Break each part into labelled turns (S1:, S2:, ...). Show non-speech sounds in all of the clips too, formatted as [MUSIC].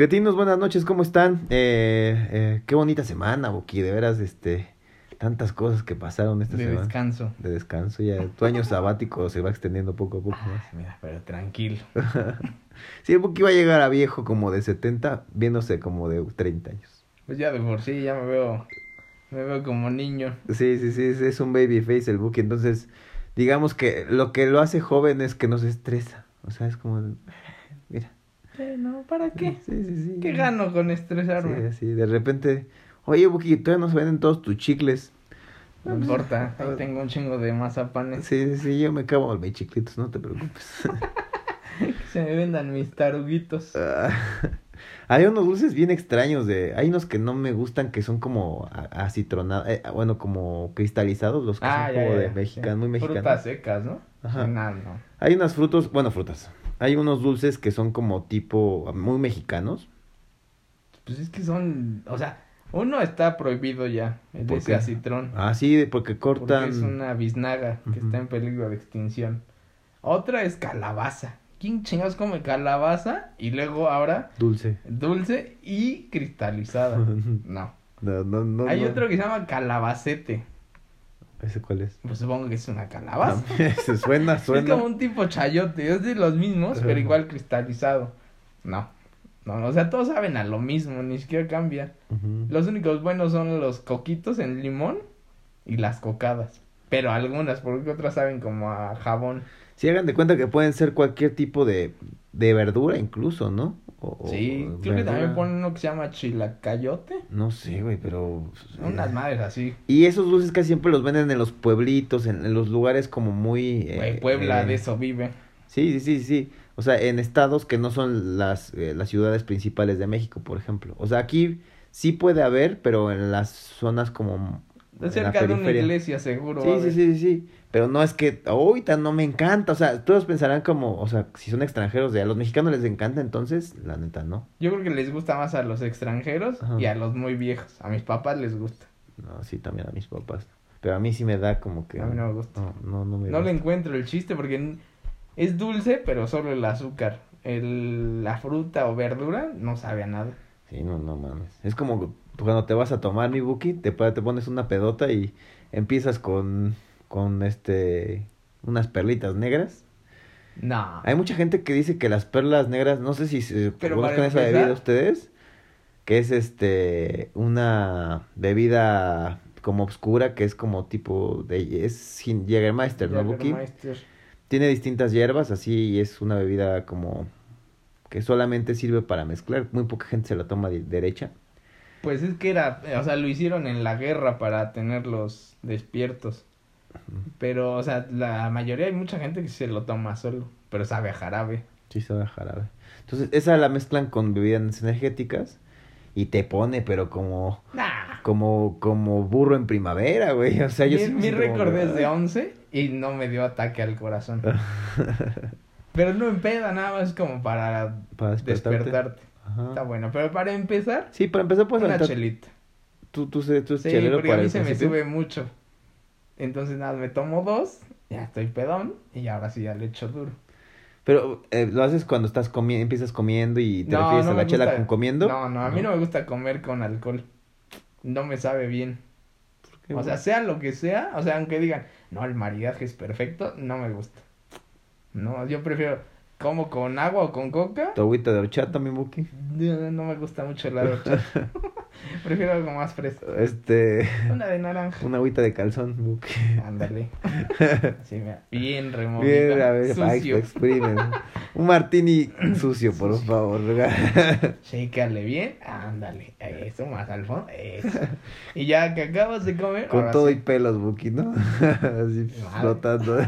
S1: Cretinos, buenas noches, ¿cómo están? Eh, eh, qué bonita semana, Boqui, de veras, este, tantas cosas que pasaron esta
S2: de
S1: semana.
S2: descanso.
S1: De descanso, ya tu año sabático se va extendiendo poco a poco más.
S2: Ay, mira, pero tranquilo. [LAUGHS]
S1: Sí, Boqui va a llegar a viejo como de 70, viéndose como de 30 años.
S2: Pues ya de por sí ya me veo, me veo como niño.
S1: Sí, sí, sí, es- es un baby face el Buki, entonces, digamos que lo que lo hace joven es que no se estresa, o sea, es como, mira.
S2: No, ¿para qué? [LAUGHS]
S1: Sí, sí, sí.
S2: ¿Qué gano con
S1: Sí,
S2: estresarme?
S1: así, de repente, oye, Buki, todavía no se venden todos tus chicles.
S2: No importa, ahí tengo un chingo de mazapanes.
S1: Sí, sí, sí, yo me acabo mis chiclitos, no te preocupes. [LAUGHS]
S2: Que se me vendan mis taruguitos. [LAUGHS]
S1: Ah, hay unos dulces bien extraños de, hay unos que no me gustan que son como acitronados, eh, bueno, como cristalizados, los que
S2: Ah,
S1: son
S2: ya,
S1: como
S2: ya,
S1: de
S2: ya.
S1: mexicanos, muy mexicanos.
S2: Frutas secas, ¿no?
S1: Ajá.
S2: No, no.
S1: Hay unos frutos, bueno, frutas. Hay unos dulces que son como tipo muy mexicanos.
S2: Pues es que son, o sea, uno está prohibido ya, el
S1: ¿Por
S2: de ese acitrón.
S1: Ah, sí, porque
S2: Porque
S1: cortan.
S2: es una biznaga que está en peligro de extinción. Otra es calabaza. ¿Quién chingados come calabaza? Y luego ahora
S1: Dulce.
S2: dulce y cristalizada. [LAUGHS] No.
S1: No, no, no.
S2: Hay
S1: no.
S2: otro que se llama calabacete.
S1: ¿Ese cuál es?
S2: Pues supongo que es una calabaza. [LAUGHS]
S1: Se suena, [LAUGHS] suena.
S2: Es como un tipo chayote. Es de los mismos, pero igual cristalizado. No. No, o sea, todos saben a lo mismo, ni siquiera cambia. Los únicos buenos son los coquitos en limón y las cocadas. Pero algunas, porque otras saben como a jabón.
S1: Sí, hagan de cuenta que pueden ser cualquier tipo de, de verdura, incluso, ¿no? O- o
S2: Sí, creo que también ponen uno que se llama chilacayote.
S1: No sé, güey, pero.
S2: Unas madres así.
S1: Y esos dulces casi siempre los venden en los pueblitos, en, en los lugares como muy. eh,
S2: Güey, Puebla
S1: eh,
S2: de eso vive.
S1: Sí, sí, sí, sí. O sea, en estados que no son las, eh, las ciudades principales de México, por ejemplo. O sea, aquí sí puede haber, pero en las zonas como...
S2: De cerca de una iglesia, seguro.
S1: Sí, sí, sí, sí, sí. Pero no es que ahorita no me encanta. O sea, todos pensarán como, o sea, si son extranjeros, de a los mexicanos les encanta, entonces, la neta, no.
S2: Yo creo que les gusta más a los extranjeros
S1: Ajá.
S2: y a los muy viejos. A mis papás les gusta.
S1: No, sí, también a mis papás. Pero a mí sí me da como que...
S2: A mí no me gusta.
S1: No, no, no me
S2: No le encuentro el chiste porque es dulce, pero solo el azúcar. El, la fruta o verdura no sabe a nada.
S1: Sí, no, no mames. Es como cuando te vas a tomar mi buki, te, pones una pedota y empiezas con, con este, unas perlitas negras.
S2: No.
S1: Hay mucha gente que dice que las perlas negras, no sé si se conozcan esa bebida ustedes, que es este, una bebida como oscura, que es como tipo de, es Jägermeister, ¿no, buki? Tiene distintas hierbas, así, y es una bebida como que solamente sirve para mezclar. Muy poca gente se la toma de- derecha.
S2: Pues es que era, o sea, lo hicieron en la guerra para tenerlos despiertos. Pero, o sea, la mayoría hay mucha gente que se lo toma solo, pero sabe a jarabe.
S1: Sí, sabe a jarabe. Entonces, esa la mezclan con bebidas energéticas y te pone, pero como,
S2: Nah.
S1: como, como burro en primavera, güey. O sea, yo
S2: mi mi récord es de
S1: "Ay".
S2: 11 y no me dio ataque al corazón. [LAUGHS] Pero no empeda, nada más como para
S1: Para despertarte.
S2: despertarte.
S1: Ajá.
S2: Está bueno, pero para empezar,
S1: Sí, para empezar, pues,
S2: una chelita.
S1: tú, tú, tú, tú
S2: Sí,
S1: chelero
S2: porque a mí se me sube mucho. Entonces nada, me tomo dos, ya estoy pedón y ahora sí ya le echo duro.
S1: Pero, eh, ¿lo haces cuando estás comiendo, empiezas comiendo y te
S2: No,
S1: refieres
S2: no
S1: a la chela
S2: gusta-
S1: con comiendo?
S2: No, no, a mí no me gusta comer con alcohol. No me sabe bien.
S1: Qué
S2: O sea, sea lo que sea, o sea, aunque digan, no, el maridaje es perfecto, no me gusta. No, yo prefiero, como con agua o con coca,
S1: ¿Tu agüita de horchata, mi buki?
S2: no no me gusta mucho el horchata. [LAUGHS] [LAUGHS] prefiero algo más fresco.
S1: Este,
S2: Una de naranja.
S1: una agüita de calzón.
S2: Ándale. [LAUGHS] Sí, mira, bien removido.
S1: Bien, a ver,
S2: sucio.
S1: exprime. Un martini sucio, por
S2: Sucio.
S1: favor. [LAUGHS]
S2: Shécale bien, ándale. Eso, más al fondo, eso. Y ya que acabas de comer,
S1: Con
S2: ahora
S1: todo
S2: sí.
S1: y pelos, Buki, ¿no? Así
S2: Madre.
S1: flotando.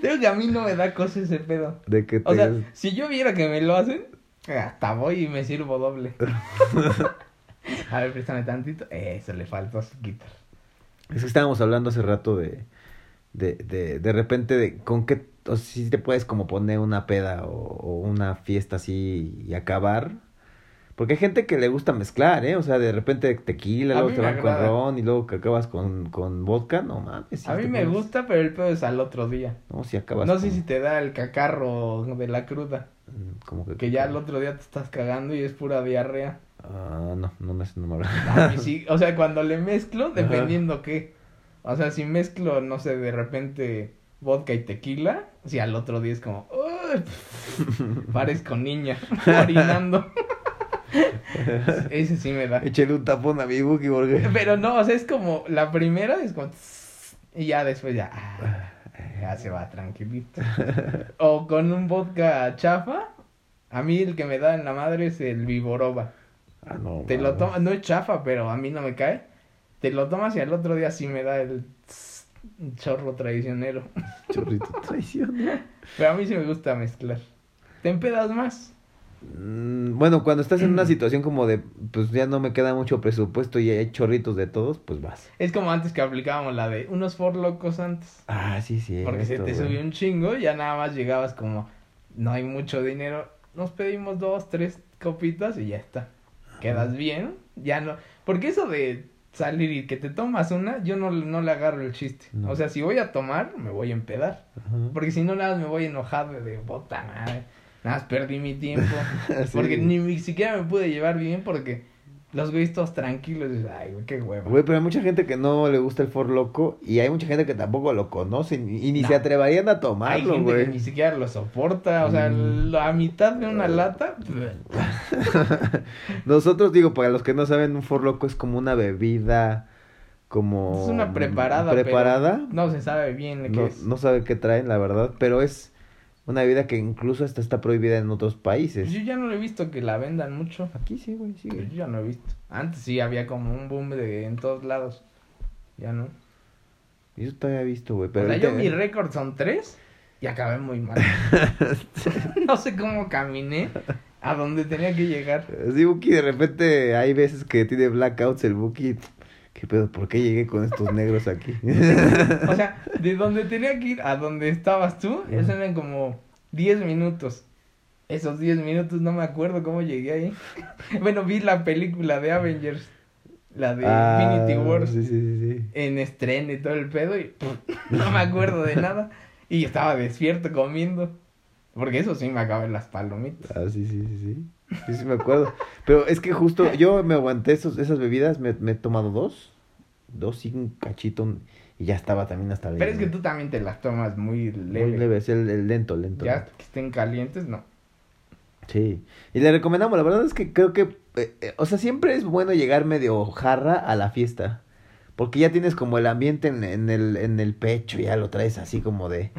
S2: Creo que a mí no me da cosa ese pedo.
S1: De que.
S2: O sea, si yo viera que me lo hacen, hasta voy y me sirvo doble. A ver, préstame tantito. Eso le faltó quitar.
S1: Es que estábamos hablando hace rato de... De, de, de repente, de con qué... O si te puedes como poner una peda o, o una fiesta así y acabar. Porque hay gente que le gusta mezclar, ¿eh? O sea, de repente tequila,
S2: A
S1: luego te van con ron y luego que acabas con, con vodka. No mames. si
S2: A mí me
S1: pones-
S2: gusta, pero el pedo es al otro día.
S1: No, si acabas
S2: No sé si te da el cacarro de la cruda.
S1: mm, Como que...
S2: Que ya el otro día te estás cagando y es pura diarrea.
S1: Ah, no, no, no, no me
S2: A mí sí, o sea, cuando le mezclo, dependiendo qué. O sea, si mezclo, no sé, de repente vodka y tequila, si al otro día es como, "Uy, [LAUGHS] parezco niña, [LAUGHS] orinando. Ese sí me da.
S1: Échale un tapón a mi Buki porque...
S2: Pero no, o sea, es como, la primera es como, tss, y ya después ya, ah, ya se va tranquilito. [LAUGHS] O con un vodka chafa, a mí el que me da en la madre es el Vivoroba.
S1: Ah, no.
S2: Te lo tomas, no es chafa, pero a mí no me cae. Te lo tomas y al otro día sí me da el tss, chorro traicionero. [LAUGHS]
S1: Chorrito traición.
S2: Pero a mí sí me gusta mezclar. ¿Te empedas más?
S1: Mm, Bueno, cuando estás en una situación como de, pues ya no me queda mucho presupuesto y hay chorritos de todos, pues vas.
S2: Es como antes que aplicábamos la de unos for locos antes.
S1: Ah, sí, sí.
S2: Porque se
S1: esto,
S2: te
S1: güey.
S2: subió un chingo y ya nada más llegabas como, no hay mucho dinero. Nos pedimos dos, tres copitas y ya está. Quedas bien, ya no. Porque eso de salir y que te tomas una, yo no, no le agarro el chiste.
S1: No.
S2: O sea, si voy a tomar, me voy a empedar.
S1: Ajá.
S2: Porque si no, nada más me voy enojado de puta madre. Nada más perdí mi tiempo. [LAUGHS]
S1: Sí.
S2: Porque ni, ni siquiera me pude llevar bien porque los güeyes todos tranquilos. Ay, qué hueva.
S1: Güey, pero hay mucha gente que no le gusta el For Loco y hay mucha gente que tampoco lo conoce y, ni se atreverían a
S2: Hay
S1: tomarlo,
S2: gente
S1: güey.
S2: que ni siquiera lo soporta. O sea,
S1: Mm.
S2: la mitad de una lata. [LAUGHS] [LAUGHS]
S1: Nosotros, digo, para los que no saben, un For Loco es como una bebida, como...
S2: Es una preparada.
S1: Preparada.
S2: no se sabe bien qué
S1: No,
S2: es.
S1: no sabe qué traen, la verdad, pero es una bebida que incluso hasta está prohibida en otros países.
S2: Yo ya no he visto que la vendan mucho.
S1: Aquí sí, güey, sí.
S2: Yo ya no he visto. Antes sí había como un boom de en todos lados. Ya no.
S1: Yo todavía he visto, güey, pero...
S2: o sea, yo mi récord son tres y acabé muy mal. [LAUGHS] [LAUGHS] no sé cómo caminé a donde tenía que llegar.
S1: Sí, Buki, de repente hay veces que tiene blackouts el Buki. ¿Qué pedo? ¿Por qué llegué con estos negros aquí? [LAUGHS]
S2: O sea, de donde tenía que ir a donde estabas tú, eso eran como 10 minutos. Esos 10 minutos no me acuerdo cómo llegué ahí. [LAUGHS] bueno, vi la película de Avengers, la de
S1: Ah,
S2: Infinity War,
S1: Sí, sí, sí, sí.
S2: en estreno y todo el pedo, y [LAUGHS] no me acuerdo de nada. Y estaba despierto comiendo. Porque eso sí me acabé las palomitas.
S1: Ah, sí, sí, sí, sí. Sí, sí me acuerdo. Pero es que justo yo me aguanté esos, esas bebidas, me, me he tomado dos. Dos y un cachito. Y ya estaba también hasta
S2: Pero es que tú también te las tomas muy leve.
S1: Muy leve, es el, el lento, lento.
S2: Ya
S1: lento.
S2: que estén calientes, no.
S1: Sí. Y le recomendamos, la verdad es que creo que, eh, eh, o sea, siempre es bueno llegar medio jarra a la fiesta. Porque ya tienes como el ambiente en, en el, en el pecho, ya lo traes así como de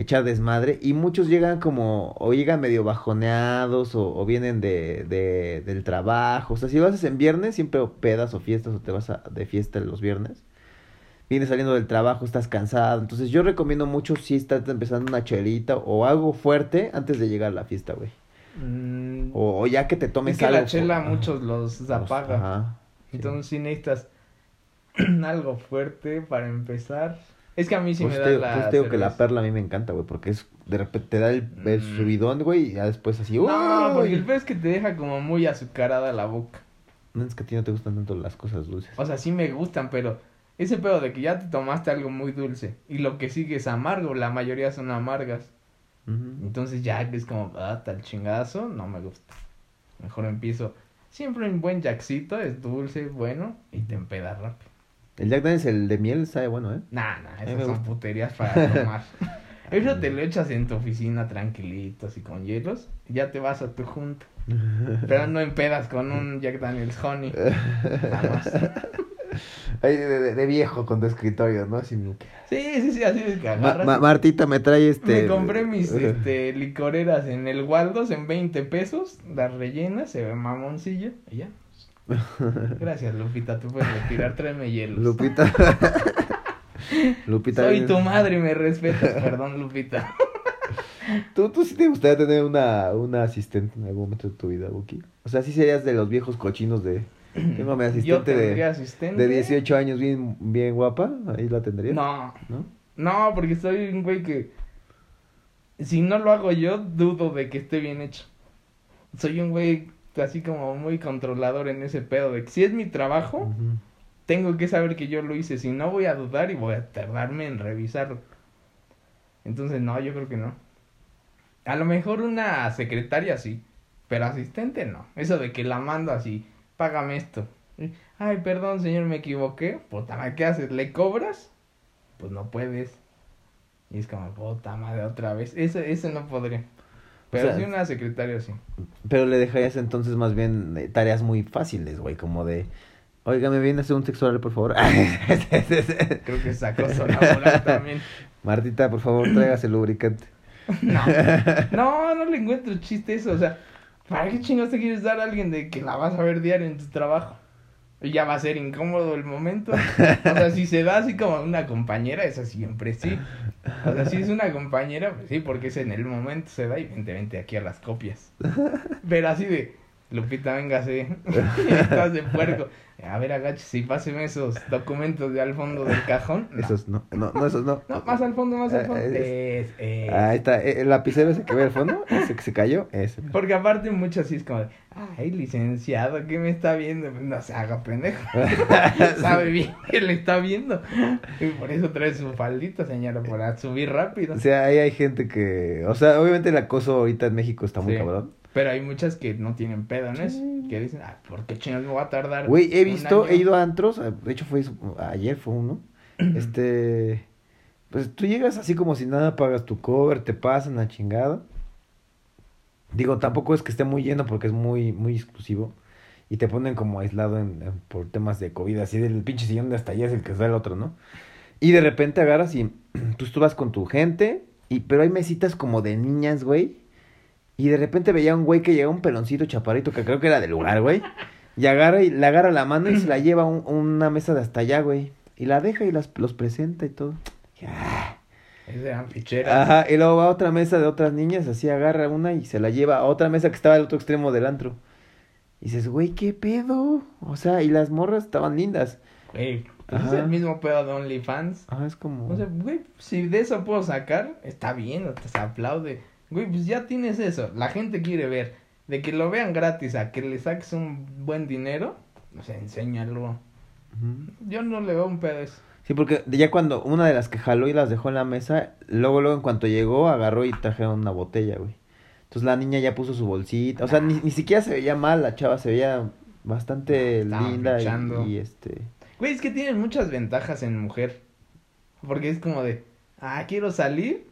S1: echar desmadre. Y muchos llegan como, o llegan medio bajoneados, o, o vienen de, de, del trabajo. O sea, si lo haces en viernes, siempre o pedas o fiestas, o te vas a- de fiesta los viernes. Vienes saliendo del trabajo, estás cansado. Entonces yo recomiendo mucho si estás empezando una chelita o algo fuerte antes de llegar a la fiesta, güey.
S2: Mm,
S1: O, o ya que te tomes
S2: es que
S1: algo.
S2: la chela muchos los apaga.
S1: ajá.
S2: Entonces sí necesitas [CLEARS THROAT] algo fuerte para empezar. Es que a mí sí
S1: Pues
S2: me
S1: te,
S2: da la
S1: pues te digo que la perla a mí me encanta, güey, porque es de repente te da el, el
S2: Mm.
S1: subidón, güey, y ya después así.
S2: No,
S1: ¡uy!
S2: porque el peor es que te deja como muy azucarada la boca.
S1: No es que a ti no te gustan tanto las cosas dulces.
S2: O sea, sí me gustan, pero ese pedo de que ya te tomaste algo muy dulce y lo que sigue es amargo, la mayoría son amargas. Entonces ya es como, ah, tal chingazo, no me gusta. Mejor empiezo. Siempre un buen jackcito, es dulce, bueno, y te empedas rápido.
S1: El Jack Daniels, el de miel, sabe bueno, ¿eh?
S2: Nah, nah, esas son puterías para tomar. [LAUGHS] Eso te lo echas en tu oficina tranquilito, así con hielos, y ya te vas a tu junta. [LAUGHS] Pero no empedas con un Jack Daniels Honey. Jamás. [LAUGHS]
S1: Ay, de, de- de viejo con tu escritorio, ¿no? Así
S2: Sí, sí, sí, así es que
S1: Ma-
S2: agarras.
S1: Ma- Martita me trae este.
S2: Me compré mis este, licoreras en el Waldos en 20 pesos, las rellenas, se ve mamoncillo, y ya. Gracias, Lupita, tú puedes retirar, tráeme hielos.
S1: Lupita. [LAUGHS] Lupita.
S2: Soy tu madre y me respetas, perdón, Lupita. [LAUGHS]
S1: ¿Tú, tú sí te gustaría tener una, una asistente en algún momento de tu vida, Buki? O sea, sí serías de los viejos cochinos de... [CLEARS THROAT] Tengo a mi asistente
S2: tendría
S1: de,
S2: asistente.
S1: de 18 años bien, bien guapa, ahí la tendrías.
S2: No,
S1: ¿No?
S2: no, porque soy un güey que si no lo hago yo, dudo de que esté bien hecho. Soy un güey así como muy controlador en ese pedo de que si es mi trabajo, tengo que saber que yo lo hice, si no voy a dudar y voy a tardarme en revisarlo. Entonces, no, yo creo que no. A lo mejor una secretaria sí, pero asistente no. Eso de que la mando así, págame esto. Ay, perdón, señor, me equivoqué. Puta madre, ¿qué haces? ¿Le cobras? Pues no puedes. Y es como, puta madre, otra vez. Eso, eso no podría. Pero
S1: sea,
S2: sí una secretaria sí.
S1: Pero le dejarías entonces más bien eh, tareas muy fáciles, güey, como de, oiga, ¿me viene a hacer un sexo oral, por favor? [LAUGHS]
S2: Creo que es acoso [LAUGHS] laboral también.
S1: Martita, por favor, tráigase el lubricante.
S2: No, [LAUGHS] no, no le encuentro chiste eso. O sea, ¿para qué chingados te quieres dar a alguien de que la vas a ver diario en tu trabajo? Ya va a ser incómodo el momento. O sea, si se da así como una compañera, esa siempre sí. O sea, si es una compañera, pues sí, porque es en el momento se da y vente, vente aquí a las copias. Pero así de, Lupita, véngase. [LAUGHS] Estás de puerco. A ver, agáchese y páseme esos documentos de al fondo del cajón. No.
S1: Esos no, no, no, esos no.
S2: No, más al fondo, más al fondo.
S1: Eh,
S2: Es, es.
S1: Ahí está, eh, el lapicero ese que ve al fondo, ese que se cayó, ese.
S2: Porque aparte mucho así es como, ay, licenciado, ¿qué me está viendo? No se haga pendejo. [LAUGHS] Sabe bien que le está viendo. Y por eso trae su faldita, señora, para subir rápido.
S1: O sea, ahí hay gente que, o sea, obviamente el acoso ahorita en México está muy
S2: Sí.
S1: cabrón.
S2: Pero hay muchas que no tienen pedo, ¿no es? Que dicen, ah, ¿por qué chingados me voy a tardar?
S1: Güey, he visto,
S2: año?"
S1: he ido a antros, eh, de hecho fue eso, ayer fue uno, [CLEARS THROAT] este, pues tú llegas así como si nada, pagas tu cover, te pasan la chingada. Digo, tampoco es que esté muy lleno porque es muy, muy exclusivo. Y te ponen como aislado en, en- por temas de COVID, así del pinche sillón de hasta allá es el que está el otro, ¿no? Y de repente agarras y [CLEARS THROAT] tú, tú vas con tu gente, y, pero hay mesitas como de niñas, güey. Y de repente veía un güey que llega un peloncito chaparrito que creo que era del lugar, güey. Y agarra y le agarra la mano y se la lleva a un- una mesa de hasta allá, güey. Y la deja y las, los presenta y todo. Ya.
S2: Es de ficheras.
S1: Ajá, y luego va a otra mesa de otras niñas, así agarra una y se la lleva a otra mesa que estaba al otro extremo del antro. Y dices, güey, ¿qué pedo? O sea, y las morras estaban lindas.
S2: Güey, pues es el mismo pedo de OnlyFans.
S1: Ah, es como...
S2: O sea, güey, si de eso puedo sacar, está bien, te se aplaude. Güey, pues ya tienes eso, la gente quiere ver. De que lo vean gratis a que le saques un buen dinero, o sea, enséñalo.
S1: Ujú.
S2: Yo no le veo un pedo eso.
S1: Sí, porque ya cuando una de las que jaló y las dejó en la mesa, luego, luego en cuanto llegó, agarró y trajeron una botella, güey. Entonces la niña ya puso su bolsita. O sea, ni, ni siquiera se veía mal, la chava se veía bastante linda y, y, este...
S2: Güey, es que tienen muchas ventajas en mujer. Porque es como de, ah, quiero salir,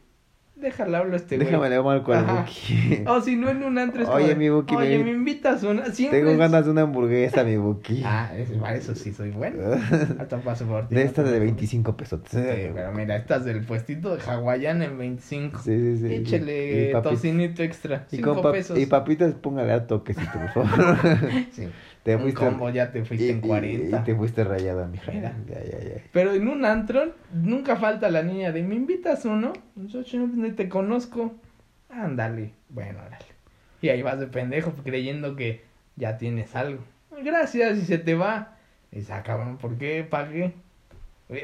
S2: déjale hablo a este güey.
S1: Déjame le marco al. Buki.
S2: O si no en un antro es
S1: Oye, mi Buki,
S2: Oye,
S1: me-
S2: me invitas una. Siempre
S1: Tengo ganas de una hamburguesa, mi Buki. [LAUGHS]
S2: Ah, es- para eso sí soy bueno. [LAUGHS] Hasta paso por ti.
S1: De
S2: no
S1: esta
S2: te
S1: de
S2: preocupes.
S1: 25 pesos.
S2: Sí, pero mira, estas del puestito de hawaiana en 25.
S1: Sí, sí, sí. Y papi-
S2: tocinito extra.
S1: Y,
S2: 5
S1: con pap-
S2: pesos.
S1: y papitas, póngale a toquecito, por favor. [LAUGHS]
S2: Sí.
S1: Te
S2: Un
S1: fuiste,
S2: combo ya te fuiste
S1: y-
S2: en
S1: y-
S2: 40.
S1: Y, te fuiste rayada, mija.
S2: Mira.
S1: Ya, ya, ya.
S2: Pero en un antro nunca falta la niña de, ¿me invitas uno? Yo yo ni te conozco. Ándale. Bueno, órale. Y ahí vas de pendejo creyendo que ya tienes algo. Gracias y se te va. Y ah, cabrón, ¿por qué pagué?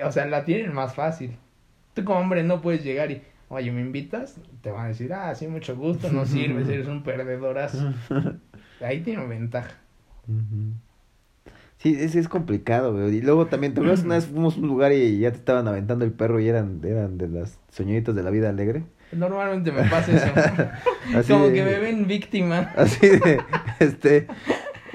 S2: O sea, la tienen más fácil. Tú como hombre no puedes llegar y, oye, ¿me invitas? Te van a decir, ah, sí, mucho gusto, no sirves, [LAUGHS] eres un perdedorazo. Ahí tiene ventaja.
S1: Sí, es, es complicado, güey. Y luego también, ¿te acuerdas una vez fuimos a un lugar y ya te estaban aventando el perro y eran, eran de las señoritas de la vida alegre?
S2: Normalmente me pasa eso. [LAUGHS]
S1: Así
S2: como
S1: de-
S2: que me ven víctima.
S1: Así de, este,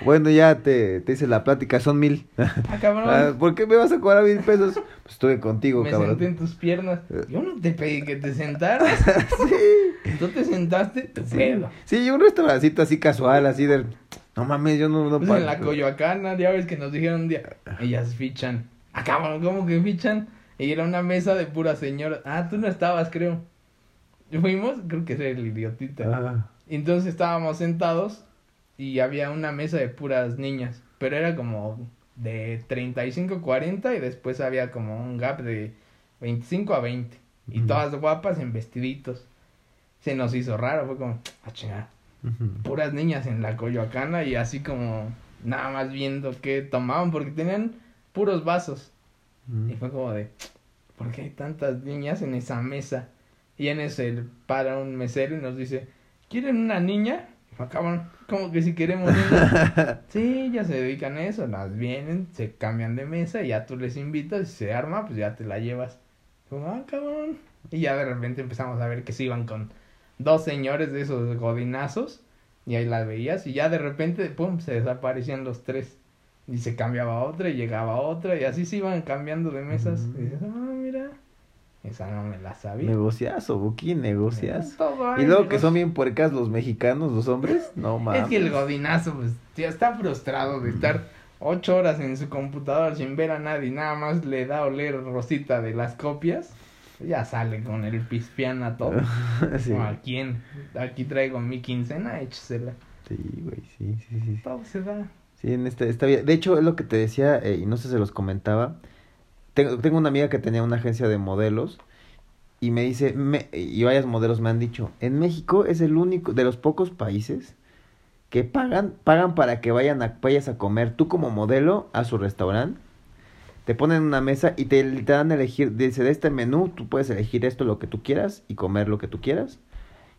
S1: bueno, ya te, te hice la plática, son mil.
S2: Ah, cabrón.
S1: Ah, ¿Por qué me vas a cobrar mil pesos? Pues estuve contigo,
S2: me
S1: cabrón.
S2: senté en tus piernas. Yo no te pedí que te sentaras. [LAUGHS]
S1: sí.
S2: Tú te sentaste, tu
S1: Sí,
S2: pedo.
S1: sí, un restaurancito así casual, así de, no mames, yo no, no
S2: Pues
S1: pago".
S2: en la Coyoacana, ya ves que nos dijeron un día, ellas fichan. Ah, cabrón, ¿cómo que fichan? Y era una mesa de pura señora. Ah, tú no estabas, creo. Fuimos, creo que era el idiotita.
S1: Ah,
S2: Entonces estábamos sentados y había una mesa de puras niñas, pero era como de 35 40 y después había como un gap de 25 a 20 y todas guapas en vestiditos. Se nos hizo raro, fue como, ah, puras niñas en la Coyoacana y así como nada más viendo qué tomaban porque tenían puros vasos. Y fue como de, ¿por qué hay tantas niñas en esa mesa? Y en ese para un mesero y nos dice, ¿quieren una niña? Acaban, como que si queremos una? [LAUGHS] Sí, ya se dedican a eso, las vienen, se cambian de mesa y ya tú les invitas y se arma, pues ya te la llevas. Como, ah, cabrón. Y ya de repente empezamos a ver que se iban con dos señores de esos godinazos y ahí las veías y ya de repente, pum, se desaparecían los tres. Y se cambiaba otra y llegaba otra y así se iban cambiando de mesas.
S1: Ujú.
S2: Y dices, ah, mira, esa no me la sabía.
S1: Negociazo, Buki, negociazo.
S2: Todo
S1: Y luego que son bien puercas los mexicanos, los hombres. No mames.
S2: Es que el godinazo, pues, tío, está frustrado de estar ocho horas en su computadora sin ver a nadie, nada más le da a oler rosita de las copias, ya sale con el pispián a todo. [LAUGHS]
S1: sí.
S2: ¿A quién? Aquí traigo mi quincena, échesela.
S1: Sí, güey, sí, sí, sí.
S2: Todo se da.
S1: Sí, en esta, esta vida. De hecho, es lo que te decía, eh, y no sé si se los comentaba. Tengo, tengo una amiga que tenía una agencia de modelos y me dice, me, y varios modelos me han dicho, en México es el único, de los pocos países que pagan, pagan para que vayan a, vayas a comer tú como modelo a su restaurante. Te ponen una mesa y te, te dan a elegir, dice, de este menú tú puedes elegir esto lo que tú quieras y comer lo que tú quieras.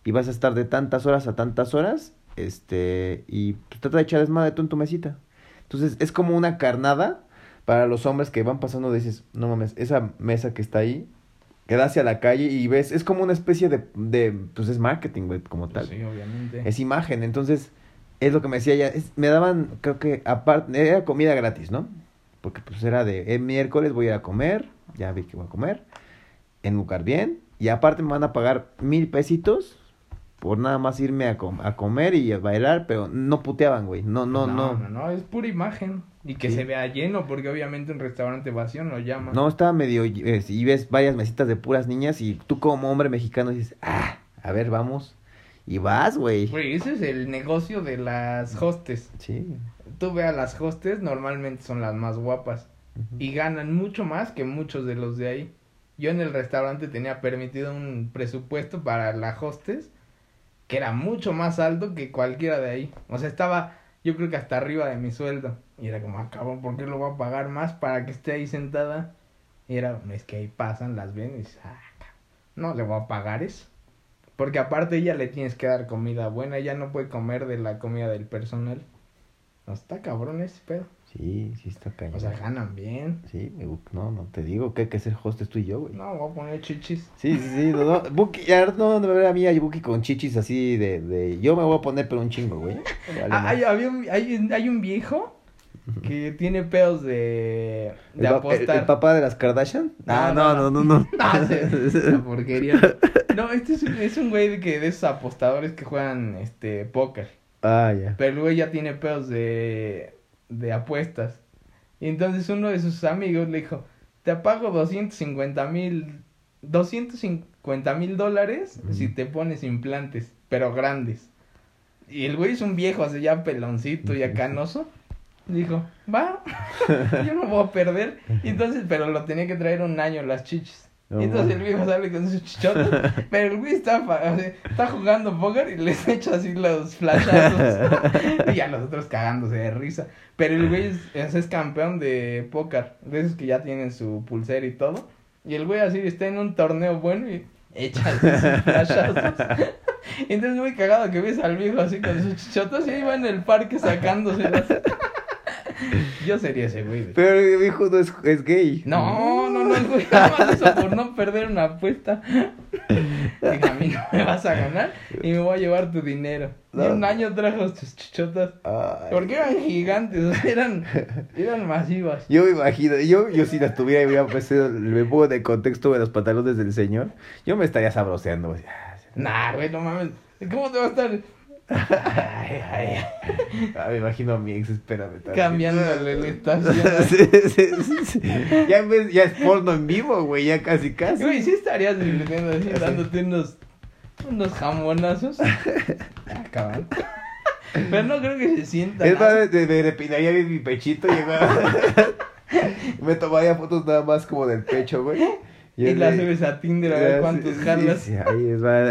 S1: Y vas a estar de tantas horas a tantas horas, este, y pues, trata de echar desmadre tú en tu mesita. Entonces es como una carnada para los hombres que van pasando, dices, no mames, esa mesa que está ahí, que da hacia la calle y ves, es como una especie de, de pues es marketing, güey, como tal.
S2: Sí, obviamente.
S1: Es imagen, entonces es lo que me decía ella, es- me daban, creo que aparte, era comida gratis, ¿no? Porque pues era de, el miércoles voy a ir a comer, ya vi que voy a comer, en un lugar bien, y aparte me van a pagar mil pesitos por nada más irme a, com- a comer y a bailar, pero no puteaban, güey, no, no, no.
S2: no, no, es pura imagen. Y que
S1: Sí.
S2: se vea lleno, porque obviamente un restaurante vacío no llama.
S1: No, estaba medio, eh, y ves varias mesitas de puras niñas y tú como hombre mexicano dices, ah, a ver, vamos, y vas, güey.
S2: Güey, ese es el negocio de las hostes.
S1: Sí.
S2: Tú ve a las hostes, normalmente son las más guapas. y ganan mucho más que muchos de los de ahí. Yo en el restaurante tenía permitido un presupuesto para la hostes que era mucho más alto que cualquiera de ahí. O sea, estaba yo creo que hasta arriba de mi sueldo. Y era como, ah, cabrón, ¿por qué lo voy a pagar más para que esté ahí sentada? Y era, es que ahí pasan, las ven y dices, ah, no le voy a pagar eso. Porque aparte ella le tienes que dar comida buena, ella no puede comer de la comida del personal. No, está cabrón ese pedo.
S1: Sí, sí está cañón.
S2: O sea, ganan bien.
S1: Sí, me no, no, te digo que hay que ser hostes tú y yo, güey.
S2: No, voy a poner chichis.
S1: Sí, sí, sí, no, no, Buki, ya no, no me a mí a Buki con chichis así de, de, yo me voy a poner pero un chingo, güey. [LAUGHS] Vale,
S2: Ah, hay, había un, hay, hay un viejo que tiene pedos de,
S1: ¿El,
S2: de
S1: pa-
S2: apostar.
S1: el- el papá de las Kardashian?
S2: No,
S1: Ah,
S2: no,
S1: no, no,
S2: no.
S1: no, no. [LAUGHS]
S2: Esa porquería. [LAUGHS] No, este es, un- es un güey de, que, de esos apostadores que juegan este póker.
S1: Ah, ya.
S2: Pero el güey ya tiene pedos de, de apuestas. Y entonces uno de sus amigos le dijo, te pago 250 mil, 250 mil dólares si te pones implantes, pero grandes. Y el güey es un viejo, así ya peloncito y acanoso. Dijo, va, [LAUGHS] yo no voy a perder. Y entonces, pero lo tenía que traer un año las chichis.
S1: No
S2: y entonces el viejo sale con sus chichotas, [LAUGHS] pero el güey está, fa- o sea, está jugando póker y les echa así los flashazos. [LAUGHS] y ya los otros cagándose de risa. Pero el güey es, es, campeón de póker, de esos que ya tienen su pulsera y todo. Y el güey así está en un torneo bueno y echa así sus [LAUGHS] flashazos. Entonces muy cagado que ves al viejo así con sus chichotas y ahí va en el parque sacándoselas. [LAUGHS] Yo sería ese güey.
S1: Pero mi hijo no es, es gay.
S2: no, no, no, güey nada más eso por no perder una apuesta. [LAUGHS] Dijo, a mí no me vas a ganar y me voy a llevar tu dinero. Y un año trajo sus chichotas.
S1: Ay.
S2: Porque eran gigantes, o sea, eran, eran masivas.
S1: Yo me imagino, yo, yo si las tuviera y hubiera puesto, me pongo de contexto de los pantalones del señor, yo me estaría sabroseando.
S2: Nah, güey, no mames. ¿Cómo te va a estar ay, ay,
S1: Ah, me imagino a mi ex, espérame.
S2: cambiándole la estación? [LAUGHS]
S1: Sí, sí, sí. Ya, ya es porno en vivo, güey, ya casi casi.
S2: Güey, sí estarías divirtiendo así, dándote unos, unos jamonazos. [LAUGHS] Cabrón. Pero no creo que se sienta.
S1: Es
S2: nada.
S1: más, me, depilaría bien mi pechito y [LAUGHS] me tomaría fotos nada más como del pecho, güey.
S2: Y
S1: es
S2: la
S1: de-
S2: subes a Tinder a ver cuántos jalas.
S1: sí, ahí es, va.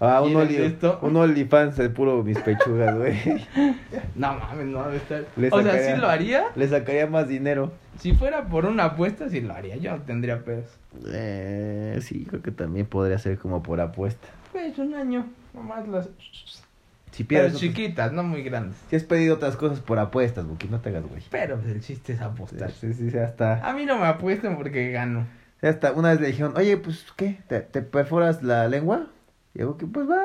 S1: Ah, un,
S2: ¿Quieres
S1: oli,
S2: esto?
S1: un OnlyFans de puro mis pechugas, güey. [LAUGHS]
S2: No mames, no debe estar.
S1: Le
S2: O sea, sí lo haría.
S1: Le sacaría más dinero.
S2: Si fuera por una apuesta, sí lo haría. Yo no tendría pedos.
S1: Eh, sí, creo que también podría ser como por apuesta.
S2: Pues un año, nomás las.
S1: Si
S2: Pero
S1: pierdes. otras-
S2: chiquitas, no muy grandes.
S1: Si has pedido otras cosas por apuestas, Buki, no te hagas, güey.
S2: Pero pues, el chiste es apostar.
S1: Sí, sí, sí, hasta,
S2: A mí no me apuesten porque gano.
S1: hasta una vez le dijeron, oye, pues, ¿qué? ¿Te, te perforas la lengua? Y yo, que pues va.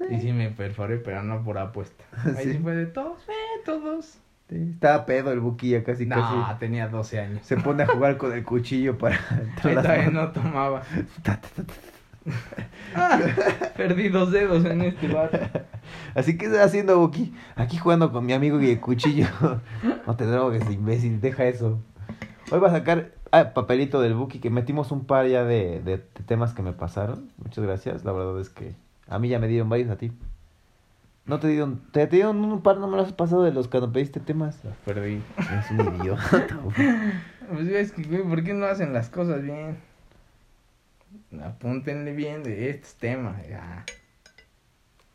S1: eh".
S2: Y sí me perforé, pero no por apuesta. [LAUGHS] Ahí
S1: Sí.
S2: sí fue de todos, eh, todos.
S1: Sí, Estaba pedo el Buki ya casi,
S2: No,
S1: casi.
S2: tenía 12 años.
S1: Se pone a jugar [LAUGHS] con el cuchillo para
S2: Todavía no tomaba. [LAUGHS] Ah, perdí dos dedos en este bar.
S1: Así que estás haciendo Buki. Aquí jugando con mi amigo y el cuchillo. No te drogues, imbécil, deja eso. Hoy va a sacar ah, papelito del Buki que metimos un par ya de, de, de temas que me pasaron. Muchas gracias. La verdad es que a mí ya me dieron varios a ti. No te dieron, te dieron un par, no me los has pasado de los que no pediste temas.
S2: Los perdí.
S1: Es un idiota. [LAUGHS]
S2: Pues es que, güey, ¿por qué no hacen las cosas bien? Apúntenle bien de estos temas. Ya.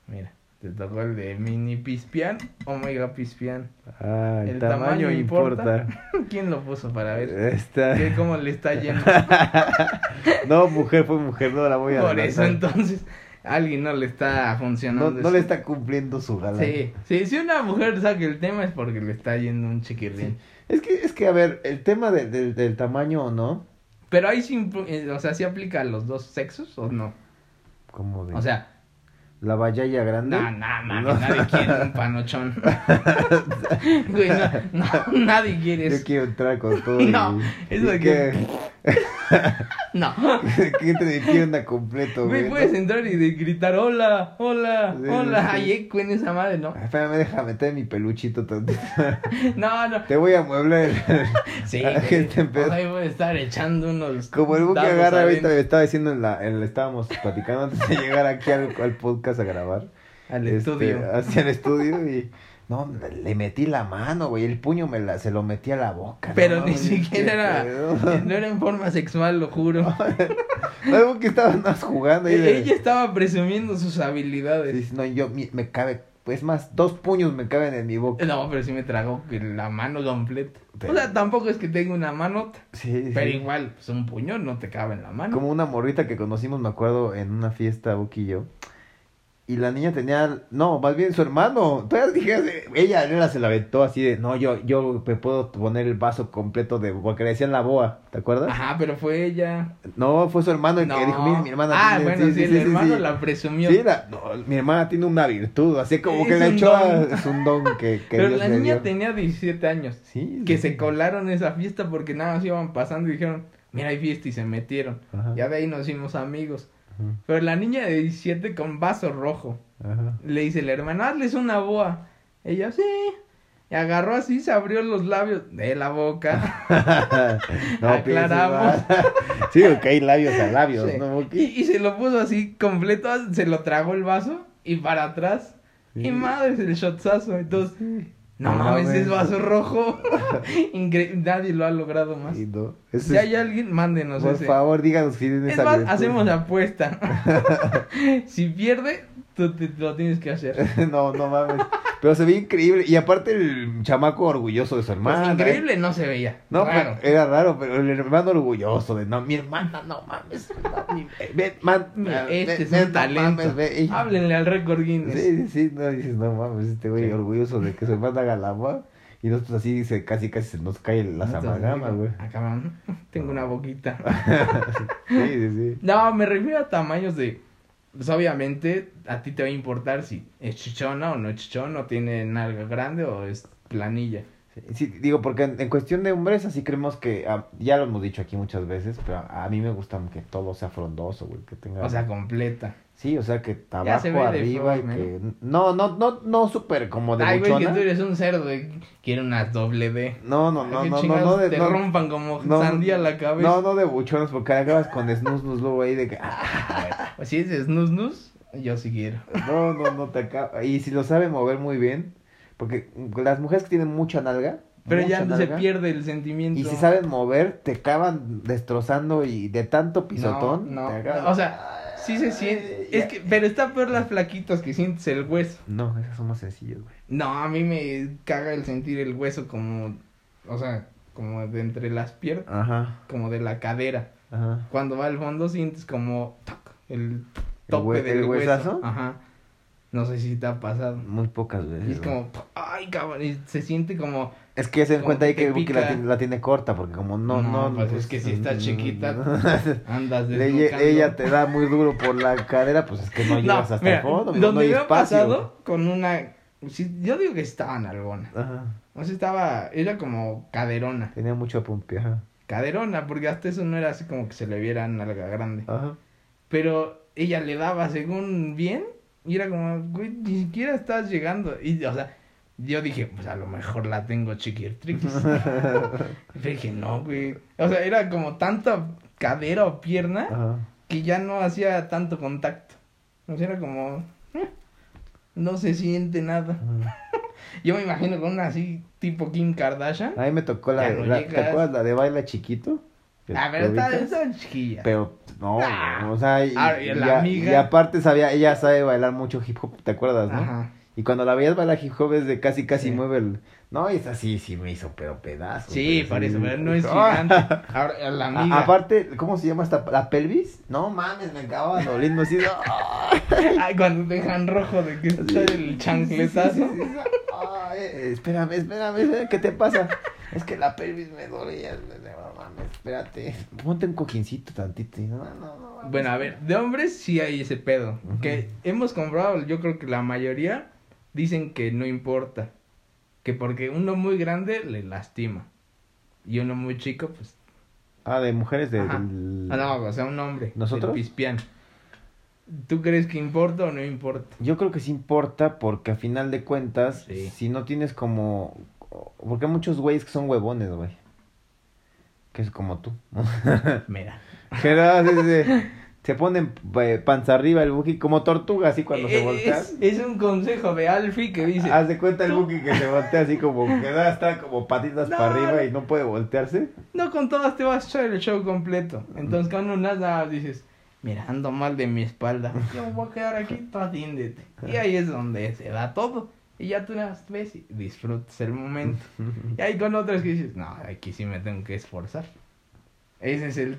S2: Mira, te tocó el de mini pispián o mega pispián.
S1: Ah, el,
S2: El
S1: tamaño,
S2: tamaño
S1: importa.
S2: importa. [LAUGHS] ¿Quién lo puso para ver? ¿Qué, [LAUGHS] ¿Cómo le está yendo? [LAUGHS]
S1: No, mujer fue mujer, no la voy a
S2: Por eso entonces alguien no le está
S1: No,
S2: funcionando.
S1: no le
S2: eso.
S1: está cumpliendo su galán.
S2: Sí, sí, si una mujer saca el tema es porque le está yendo un chiquirrín.
S1: Es que, es que, a ver, el tema de- del- del tamaño o no,
S2: Pero ahí sí, eh, o sea, ¿sí aplica a los dos sexos o no?
S1: como de
S2: O sea,
S1: la vallaya grande.
S2: no, no, no,
S1: No.
S2: nadie quiere un panochón. [LAUGHS] Güey, no, no, [LAUGHS] nadie quiere
S1: Yo
S2: eso.
S1: quiero entrar con [LAUGHS] todo.
S2: No,
S1: y,
S2: eso
S1: y
S2: de que- [LAUGHS] No.
S1: que, [LAUGHS] que entre pierna completo,
S2: Güey, puedes
S1: ¿no?
S2: entrar y de gritar hola, hola,
S1: Sí,
S2: hola.
S1: sí.
S2: Ay, eco en esa madre, ¿no?
S1: Ay, Espérame, deja meter mi peluchito tantito. [LAUGHS]
S2: No, no.
S1: Te voy a mueblar.
S2: Sí,
S1: a la gente en pedo.
S2: ahí voy a estar echando unos.
S1: Como el buque agarra ahorita, le estaba diciendo en la, en la- estábamos platicando antes de llegar aquí al, al podcast a grabar.
S2: Al
S1: Este,
S2: estudio.
S1: Hacia el estudio y no, le metí la mano, güey, el puño me la, se lo metí a la boca.
S2: Pero
S1: no,
S2: ni siquiera era.
S1: pedo.
S2: No era en forma sexual, lo juro. [LAUGHS]
S1: Algo que estaban más jugando de...
S2: Ella estaba presumiendo sus habilidades.
S1: No, yo, me cabe, es más, dos puños me caben en mi boca.
S2: No, pero sí me tragó que la mano completa.
S1: Pero-
S2: O sea, tampoco es que tenga una mano,
S1: Sí, sí.
S2: pero igual, pues un puño no te cabe en la mano.
S1: Como una morrita que conocimos, me acuerdo, en una fiesta, Buki y yo. Y la niña tenía, no, más bien su hermano. Todavía dije, ella, ella se la aventó así de, no, yo, yo me puedo poner el vaso completo de, porque le decían la boa, ¿te acuerdas?
S2: Ajá, pero fue ella.
S1: No, fue su hermano el
S2: No.
S1: que dijo, mira, mi hermana
S2: Ah,
S1: tiene...
S2: bueno, sí, el hermano la presumió.
S1: Sí, la- no, mi hermana tiene una virtud, así como que le echó, a- es un don que, que
S2: pero
S1: Dios
S2: la niña
S1: dio.
S2: tenía 17 años.
S1: Sí,
S2: Que se colaron esa fiesta porque nada más iban pasando y dijeron, mira, hay fiesta y se metieron.
S1: Ajá.
S2: Ya de ahí nos hicimos amigos.
S1: Ajá,
S2: Pero la niña de 17 con vaso rojo.
S1: ajá.
S2: Le dice el hermano, hazles una boa. Ella, sí. Y agarró así, se abrió los labios de la boca. [LAUGHS]
S1: no
S2: Aclaramos. [LAUGHS]
S1: sí, porque hay labios a labios,
S2: Sí.
S1: ¿no,
S2: y, y se lo puso así completo, se lo tragó el vaso y para atrás.
S1: Sí.
S2: Y madre, el shotzazo. Entonces, no
S1: No
S2: mames, es vaso rojo. [LAUGHS] Incre- Nadie lo ha logrado más.
S1: No.
S2: Si
S1: es-
S2: hay alguien, mándenos
S1: por
S2: ese.
S1: favor, díganos si tienen
S2: Es
S1: esa
S2: más,
S1: virtud.
S2: hacemos apuesta. [LAUGHS] [LAUGHS] si pierde, tú te lo tienes que hacer.
S1: no, no mames. Pero se ve increíble. Y aparte el chamaco orgulloso de su
S2: Pues
S1: hermana. ¿eh?
S2: increíble no se veía.
S1: No,
S2: Raro.
S1: pero era raro, pero el hermano orgulloso de no, mi hermana, no mames. no, mi- eh, ven, man, eh,
S2: este
S1: ven,
S2: es un
S1: no
S2: talento.
S1: mames,
S2: Háblenle al récord Guinness.
S1: Sí, sí, no dices, no mames, este güey
S2: Sí.
S1: orgulloso de que su hermana haga la agua. Y nosotros así se, casi casi se nos caen las amalgamas, güey.
S2: "Ah, cabrón, [LAUGHS] tengo una boquita. [LAUGHS]
S1: Sí, sí, sí.
S2: No, me refiero a tamaños de. Pues obviamente a ti te va a importar si es chichona o no es chichona, o tiene nalga grande o es planilla.
S1: Sí, digo, porque en, en cuestión de hombres, así creemos que, ah, ya lo hemos dicho aquí muchas veces, pero a, a mí me gusta que todo sea frondoso, güey, que tenga...
S2: O sea, completa.
S1: Sí, o sea, que
S2: se
S1: abajo, arriba, y que... No, no, no, no súper como de
S2: Ay, güey, que tú eres un cerdo y quiere unas doble D.
S1: No, no, no, no, no, no, de,
S2: te
S1: no,
S2: rompan como
S1: no,
S2: sandía la cabeza.
S1: no, no de buchones, porque acabas con snus, snus, luego ahí de que...
S2: Pues si es snus nus, yo sí quiero.
S1: no, no, no te acaba... Y si lo sabe mover muy bien, porque las mujeres que tienen mucha nalga...
S2: Pero ya se
S1: nalga,
S2: pierde el sentimiento.
S1: Y si saben mover, te acaban destrozando y de tanto pisotón.
S2: No,
S1: te
S2: no.
S1: acaban-
S2: O sea, sí se siente. Es que, pero está peor las flaquitas que sientes el hueso.
S1: No, esas son más sencillas, güey.
S2: No, a mí me caga el sentir el hueso como, o sea, como de entre las piernas,
S1: Ajá,
S2: como de la cadera.
S1: ajá.
S2: Cuando va al fondo sientes como toc, el
S1: ¿El
S2: tope
S1: hue-
S2: del
S1: el
S2: hueso.
S1: huesazo?
S2: Ajá. No sé si te ha pasado.
S1: Muy pocas veces.
S2: Y es como, ay, cabrón, y se siente como,
S1: Es que se
S2: como
S1: cuenta ahí
S2: que
S1: que la, la tiene corta, porque como no, no.
S2: No, pues es que si está chiquita, [LAUGHS] andas
S1: ella,
S2: desnucando.
S1: ella te da muy duro por la cadera, pues es que no llegas hasta
S2: mira,
S1: el fondo. no-
S2: Donde
S1: no hay
S2: me ha
S1: espacio.
S2: pasado con una, sí, yo digo que estaba nalgona.
S1: Ajá.
S2: O sea, estaba, era como caderona.
S1: Tenía mucho pumpi, ajá.
S2: Caderona, porque hasta eso no era así como que se le viera nalga grande.
S1: Ajá.
S2: Pero ella le daba según bien y era como, güey, ni siquiera estás llegando. Y, o sea, yo dije, pues a lo mejor la tengo chiquirtriquis. [LAUGHS] Pero dije, no, güey. O sea, era como tanta cadera o pierna
S1: Ajá.
S2: que ya no hacía tanto contacto. O sea, era como, eh, no se siente nada. [LAUGHS] Yo me imagino con una así, tipo Kim Kardashian.
S1: A mí me tocó la,
S2: no
S1: la- ¿te acuerdas la de baila chiquito?
S2: A ver,
S1: ¿Lo
S2: estaba, chiquilla.
S1: Pero, no,
S2: Ah.
S1: o sea, y,
S2: Ah, y la
S1: y
S2: amiga.
S1: y aparte sabía, ella sabe bailar mucho hip hop, ¿te acuerdas, no?
S2: Ajá.
S1: Y cuando la veías bailar hip hop es de casi, casi
S2: Sí.
S1: mueve el... No, esa sí, sí me hizo pero pedazo.
S2: Sí,
S1: pero
S2: por eso, pero no es
S1: Ah. [LAUGHS]
S2: gigante. Ahora, la
S1: A-
S2: amiga.
S1: aparte, ¿cómo se llama esta? ¿La pelvis? No mames, me acaba doliendo así. de- [LAUGHS]
S2: Ay, cuando te dejan rojo de que está el chancletazo.
S1: Sí, sí. Ay, espérame, espérame, espérame, ¿qué te pasa? Es que la pelvis me mames, espérate. Ponte un cojincito tantito. y No, no, no. no.
S2: Bueno, a ver, de hombres sí hay ese pedo. Que hemos comprado, yo creo que la mayoría dicen que no importa. Que porque uno muy grande le lastima. Y uno muy chico, pues.
S1: Ah, de mujeres de, del...
S2: Ah, no, o sea, un hombre.
S1: ¿Nosotros?
S2: pispián. ¿Tú crees que importa o no importa?
S1: Yo creo que sí importa porque a final de cuentas,
S2: Sí.
S1: si no tienes como... Porque hay muchos güeyes que son huevones, güey. Que es como tú. [LAUGHS]
S2: Mira.
S1: Sí, sí. Se ponen eh, panza arriba el buki como tortuga así cuando se
S2: Eh,
S1: voltea.
S2: Es, un consejo de Alfie que dice.
S1: Haz de cuenta el buki que se voltea así como que da está como patitas
S2: No,
S1: para arriba y no puede voltearse.
S2: No con todas te vas a echar el show completo. Entonces cuando nada dices, mira, ando mal de mi espalda. Yo me voy a quedar aquí, tú atiéndete. Y ahí es donde se da todo. Y ya tú las ves y disfrutas el momento. [LAUGHS] Y hay con otras que dices, no, aquí sí me tengo que esforzar. Ese es el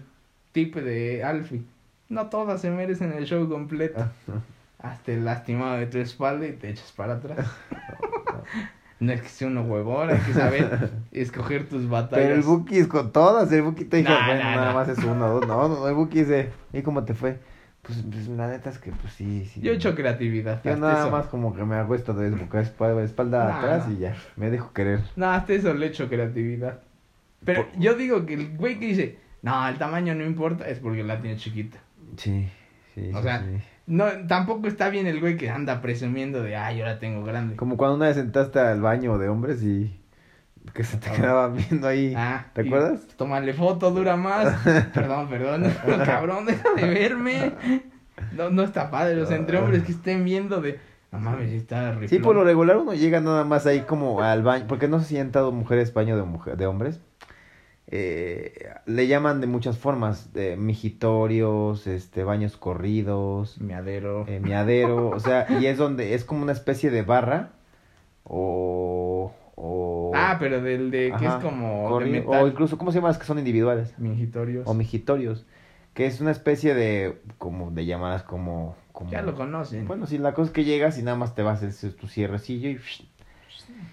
S2: tipo de Alfie. No todas se merecen el show completo. [LAUGHS] Hasta el lastimado de tu espalda y te echas para atrás. [LAUGHS] no es que sea uno huevón, hay que saber escoger tus batallas.
S1: Pero el buki es con todas, el buki te dijo,
S2: Nah,
S1: bueno,
S2: nah,
S1: nada
S2: nah.
S1: más es uno, dos, no, no, el buki dice, ¿y cómo te fue? Pues, pues la neta es que pues sí, sí.
S2: Yo he hecho creatividad.
S1: Yo nada
S2: eso.
S1: más como que me acuesto de boca espalda, espalda
S2: Nah,
S1: atrás y ya, me dejo querer.
S2: No, hasta eso le echo creatividad. Pero
S1: Por-
S2: yo digo que el güey que dice, no, el tamaño no importa, es porque la tiene chiquita.
S1: Sí, sí,
S2: O sea,
S1: sí.
S2: No, tampoco está bien el güey que anda presumiendo de, ay, yo la tengo grande.
S1: Como cuando una vez entraste al baño de hombres y que se te
S2: Ah.
S1: quedaban viendo ahí.
S2: Ah,
S1: ¿Te acuerdas?
S2: Tómale foto, dura más. [LAUGHS] perdón, perdón. [LAUGHS] Cabrón, deja de verme. No, no está padre. Los entre hombres que estén viendo de, no mames, está riflón.
S1: Sí, por lo regular uno llega nada más ahí como al baño, porque no sé si han entrado mujeres baño de, mujer, de hombres. Eh, le llaman de muchas formas, de mijitorios, este, baños corridos,
S2: Miadero.
S1: eh, miadero, o sea, y es donde es como una especie de barra o... o
S2: ah, pero del de que es como
S1: corri-
S2: de
S1: o
S2: metal.
S1: incluso, ¿cómo se llama las que son individuales?
S2: Mingitorios.
S1: O mijitorios, que es una especie de, como de llamadas como... como
S2: Ya lo conocen.
S1: bueno, sí, la cosa es que llegas y nada más te vas a tu cierrecillo y...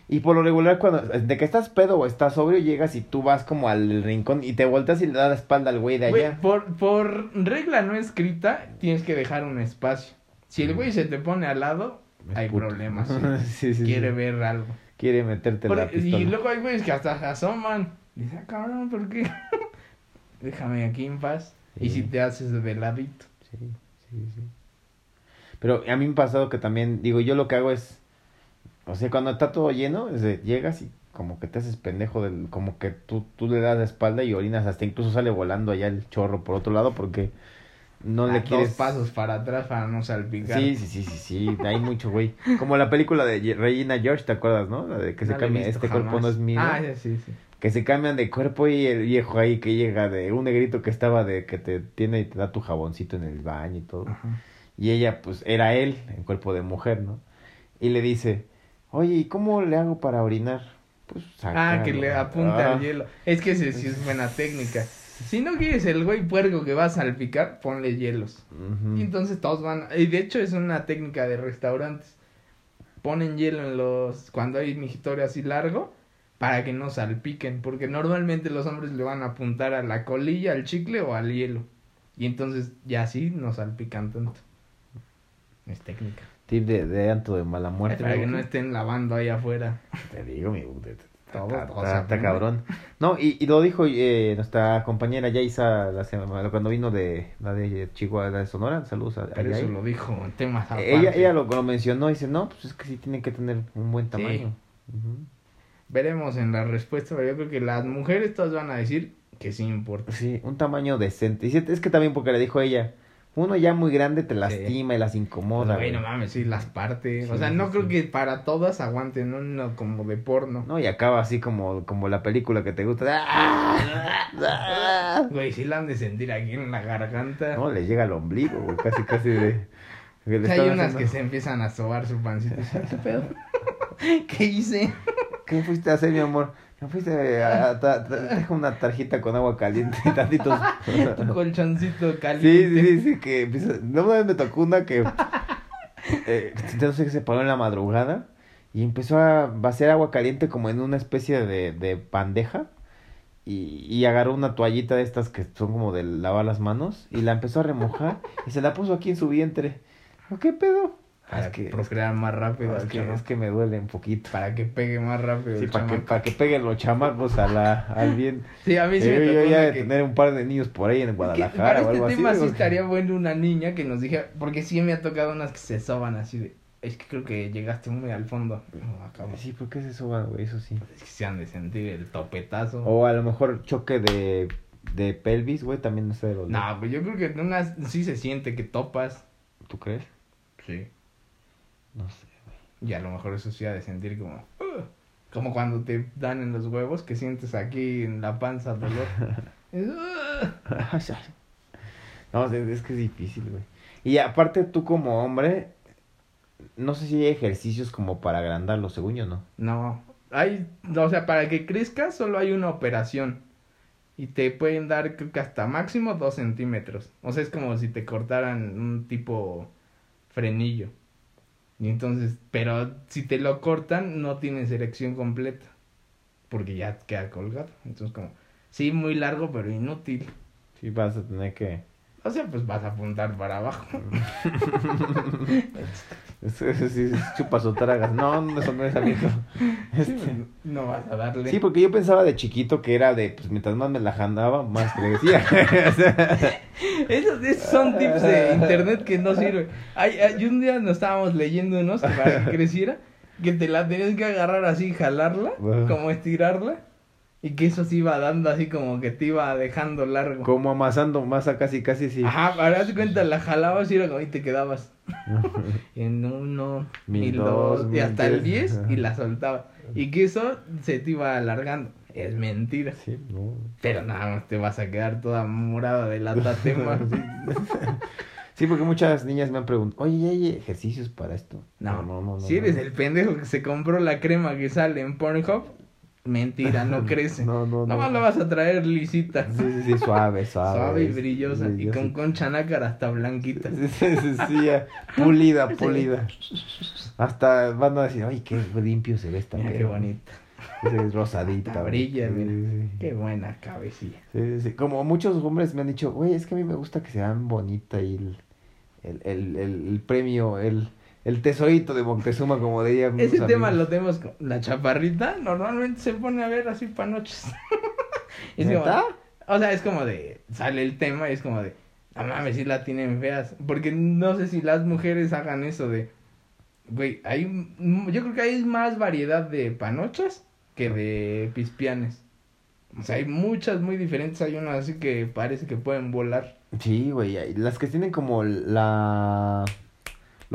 S1: Y por lo regular, cuando de que estás pedo o estás sobrio, llegas y tú vas como al rincón y te volteas y le das la espalda al güey de
S2: Güey,
S1: allá.
S2: por, por regla no escrita, tienes que dejar un espacio. Si el güey se te pone al lado,
S1: Es
S2: hay
S1: puto.
S2: problemas. [LAUGHS]
S1: sí, sí,
S2: Quiere ver algo.
S1: Quiere meterte
S2: Por-
S1: la pistola.
S2: y luego hay güeyes que hasta se asoman. Dice, ah, cabrón, ¿por qué? [LAUGHS] Déjame aquí en paz. Y si te haces de ladito.
S1: Sí, sí, sí. Pero a mí me ha pasado que también, digo, yo lo que hago es, o sea, cuando está todo lleno, es de, llegas y como que te haces pendejo, del, como que tú, tú le das la espalda y orinas, hasta incluso sale volando allá el chorro por otro lado porque no
S2: Ah,
S1: le quieres...
S2: Dos pasos para atrás para no salpicar.
S1: Sí, sí, sí, sí, sí, hay mucho güey. Como la película de Regina George, ¿te acuerdas, no? La de que se
S2: No
S1: cambia, este cuerpo no es mío.
S2: Ah, sí, sí.
S1: Que se cambian de cuerpo y el viejo ahí que llega de un negrito que estaba de que te tiene y te da tu jaboncito en el baño y todo.
S2: Ajá.
S1: Y ella, pues, era él, en cuerpo de mujer, ¿no? Y le dice, oye, ¿y cómo le hago para orinar? Pues,
S2: Ah, que
S1: sácalo".
S2: le apunta
S1: Ah,
S2: al hielo. Es que ese sí es buena técnica. Si no quieres el güey puerco que va a salpicar, ponle hielos. Y entonces todos van. Y de hecho es una técnica de restaurantes. Ponen hielo en los. Cuando hay migitorio así largo. Para que no salpiquen. Porque normalmente los hombres le van a apuntar a la colilla, al chicle o al hielo. Y entonces ya así no salpican tanto. Es técnica.
S1: Tip de, de Anto de mala muerte.
S2: para que
S1: ¿no?
S2: estén lavando ahí afuera.
S1: Te digo, mi
S2: Todo,
S1: está- cabrón. No, y, y lo dijo eh, nuestra compañera Yaisa la semana, cuando vino de la de Chihuahua, la de Sonora. Saludos a,
S2: Pero eso lo dijo en temas aparte.
S1: Ella, ella lo, lo mencionó y dice, no, pues es que sí tienen que tener un buen tamaño.
S2: Veremos en la respuesta, pero yo creo que las mujeres todas van a decir que sí importa.
S1: Sí, un tamaño decente. Y es que también porque le dijo ella, uno ya muy grande te lastima y las incomoda.
S2: Güey, no mames, sí, las partes. o
S1: Sí,
S2: sea,
S1: sí,
S2: no creo
S1: sí.
S2: que para todas aguanten uno como de porno.
S1: No, y acaba así como, como la película que te gusta. [LAUGHS]
S2: Güey, sí la han de sentir aquí en la garganta.
S1: No, le llega al ombligo, güey, casi, casi de... que
S2: O sea, hay unas
S1: haciendo-
S2: que se empiezan a sobar su pancita. ¿Qué pedo? [LAUGHS] ¿Qué hice?
S1: ¿Qué fuiste a hacer, mi amor? Me fuiste a... a- ta- ta- traje una tarjeta con agua caliente y tantitos... [LAUGHS]
S2: Tu colchoncito caliente.
S1: sí, sí, sí, que empieza... No, una vez me tocó una que... [LAUGHS] Eh, entonces se paró en la madrugada y empezó a vaciar agua caliente como en una especie de, de bandeja y, y agarró una toallita de estas que son como de lavar las manos y la empezó a remojar y se la puso aquí en su vientre. ¿Qué pedo?
S2: Para
S1: es que,
S2: procrear más rápido
S1: es, que, es que me duele un poquito.
S2: Para que pegue más rápido
S1: Sí,
S2: el
S1: para que, para que peguen los chamacos a la, al bien. [LAUGHS]
S2: Sí, a mí sí
S1: Eh,
S2: me
S1: yo ya de tener un par de niños por ahí en Guadalajara
S2: para
S1: o
S2: este
S1: algo así.
S2: tema sí estaría bueno una niña que nos dijera, porque sí me ha tocado unas que se soban así de, es que creo que llegaste muy al fondo. No.
S1: Sí, ¿por qué se soban, güey? Eso sí.
S2: Es que se han de sentir el topetazo.
S1: O a lo mejor choque de, de pelvis, güey, también no sé de los
S2: No, pues yo creo que en unas sí se siente que topas.
S1: ¿Tú crees?
S2: Sí.
S1: No sé.
S2: Y a lo mejor eso sí ha de sentir como, como cuando te dan en los huevos que sientes aquí en la panza dolor. [LAUGHS]
S1: No, es, es que es difícil, güey. Y aparte tú como hombre, no sé si hay ejercicios como para agrandarlo, según yo, ¿no?
S2: No, hay, o sea, para que crezca solo hay una operación. Y te pueden dar, creo que hasta máximo dos centímetros. O sea, es como si te cortaran un tipo frenillo. Y entonces, pero si te lo cortan, no tienes erección completa. Porque ya queda colgado. Entonces, como, sí, muy largo, pero inútil.
S1: Sí, vas a tener que...
S2: O sea, pues vas a apuntar para abajo. [LAUGHS]
S1: Sí, es chupas o tragas. No, no, eso no es amigo.
S2: Sí,
S1: Este,
S2: no vas a darle.
S1: Sí, porque yo pensaba de chiquito que era de, pues mientras más me la jandaba, más crecía. [LAUGHS]
S2: Esos, esos son tips de internet que no sirven. Hay, hay un día nos estábamos leyendo para que creciera, que te la tenías que agarrar así, jalarla, como estirarla, y que eso se iba dando así como que te iba dejando largo.
S1: Como amasando masa casi, casi, sí.
S2: Ajá, ahora das cuenta, la jalabas y era como y te quedabas. [LAUGHS] En uno,
S1: Mil
S2: mil
S1: dos,
S2: dos, y hasta el. 10 y la soltaba. Y que eso se te iba alargando. Es mentira.
S1: Sí, no.
S2: Pero nada más te vas a quedar toda morada de la tatema. [LAUGHS]
S1: Sí, porque muchas niñas me han preguntado, oye, ¿y ¿hay ejercicios para esto?
S2: No,
S1: no, no.
S2: si
S1: no.
S2: eres el pendejo que se compró la crema que sale en Pornhub, mentira, no [LAUGHS] crece.
S1: No, no, no.
S2: Nada más la vas a traer lisita,
S1: Sí, sí, sí, suave, [LAUGHS] suave.
S2: suave y brillosa, y con concha nácar hasta blanquita.
S1: Sí, sí, sí. Pulida, [LAUGHS] pulida. Hasta van a decir, ay, qué limpio se ve esta
S2: Mira qué
S1: perra".
S2: bonita,
S1: Es rosadita.
S2: Hasta brilla, mira.
S1: sí, sí.
S2: qué buena cabecilla.
S1: Sí, sí, sí. Como muchos hombres me han dicho, güey, es que a mí me gusta que se vean bonita y el, el, el, el, el premio, el, el tesorito de Montezuma, como diría.
S2: Ese tema
S1: amigos.
S2: lo tenemos con la chaparrita, normalmente se pone a ver así pa' noches. [LAUGHS] es como, o sea, es como de, sale el tema y es como de, no mames, si la tienen feas. Porque no sé si las mujeres hagan eso de, güey, hay, un- yo creo que hay más variedad de panochas que de pispianes. O sea, hay muchas muy diferentes, hay unas así que parece que pueden volar.
S1: Sí, güey, las que tienen como la...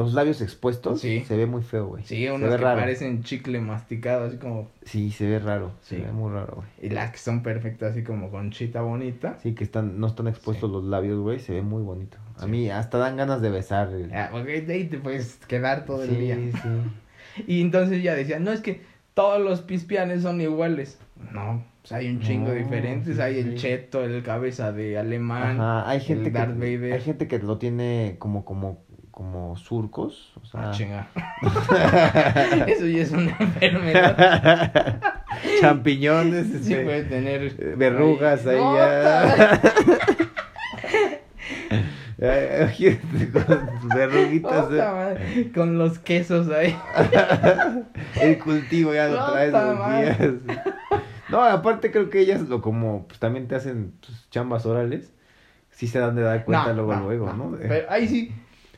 S1: Los labios expuestos,
S2: Sí.
S1: se ve muy feo, güey.
S2: Sí,
S1: se
S2: unas
S1: ve
S2: que
S1: raro.
S2: parecen chicle masticado, así como,
S1: Sí, se ve raro,
S2: Sí.
S1: se ve muy raro, güey.
S2: y las que son perfectas, así como conchita bonita.
S1: Sí, que están, no están expuestos
S2: Sí.
S1: los labios, güey, se ve muy bonito. A
S2: Sí.
S1: mí hasta dan ganas de besar. el-
S2: Ah, porque de ahí te puedes quedar todo el
S1: sí,
S2: día.
S1: sí. [LAUGHS]
S2: Y entonces ella decía, no, es que todos los pispianes son iguales. No, Pues hay un chingo
S1: No,
S2: diferentes.
S1: sí,
S2: hay el
S1: sí.
S2: Cheto, el cabeza de alemán.
S1: Ajá, hay gente
S2: el Darth
S1: que
S2: Vader.
S1: hay gente que lo tiene como como como surcos, o sea,
S2: Ah, chinga. [LAUGHS] Eso ya es una enfermedad. [LAUGHS]
S1: champiñones,
S2: Sí
S1: este,
S2: puede tener.
S1: eh, verrugas ahí
S2: ¡No,
S1: ya. [LAUGHS] Con verruguitas, eh.
S2: Con los quesos ahí.
S1: el cultivo ya lo traes los días. No, aparte creo que ellas lo como pues también te hacen pues, chambas orales, sí se dan de dar cuenta luego luego, ¿no?
S2: Pero ahí sí.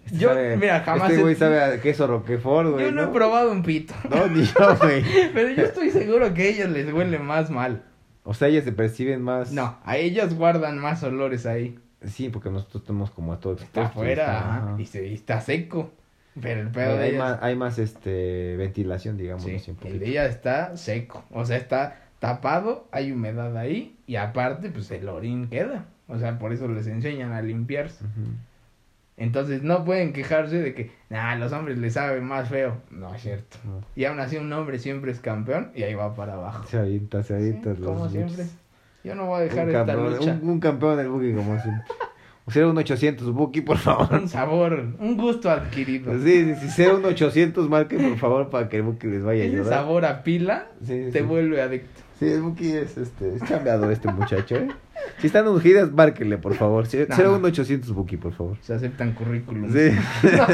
S1: Este
S2: Yo,
S1: sabe-
S2: mira, jamás.
S1: Este güey sabe a queso roquefort, güey.
S2: yo no, he probado un pito.
S1: No, ni yo, [LAUGHS] güey.
S2: Pero yo estoy seguro que a ellas les huele más mal.
S1: O sea, ellas se perciben más.
S2: No, a ellas guardan más olores ahí.
S1: Sí, porque nosotros tenemos como a todo
S2: Está afuera y, se, y está seco. Pero el pedo de
S1: hay
S2: ellas.
S1: más, hay más este ventilación, digamos,
S2: sí, el de ella está seco. O sea, está tapado, hay humedad ahí. Y aparte, pues el orín queda. O sea, por eso les enseñan a limpiarse. Entonces no pueden quejarse de que, nah, a los hombres les sabe más feo. No es cierto.
S1: No.
S2: Y aún así un hombre siempre es campeón y ahí va para abajo.
S1: Se avienta, se
S2: Sí,
S1: avienta los
S2: como siempre. Yo no voy a dejar
S1: un,
S2: esta
S1: campeón,
S2: lucha.
S1: un, un campeón del Buki como siempre. O sea, un 800 Buki, por favor.
S2: Un sabor, un gusto adquirido.
S1: Sí, sí, sí, sea un 800, marquen por favor para que el Buki les vaya a
S2: Ese
S1: ayudar.
S2: sabor a pila
S1: Sí,
S2: te
S1: sí.
S2: vuelve adicto.
S1: Sí, el Buki es, este, es chambeador este muchacho, ¿eh? Si están ungidas, márquenle, por favor.
S2: No,
S1: Sea
S2: no.
S1: un 800 Buki, por favor.
S2: Se aceptan currículums.
S1: Sí.
S2: No,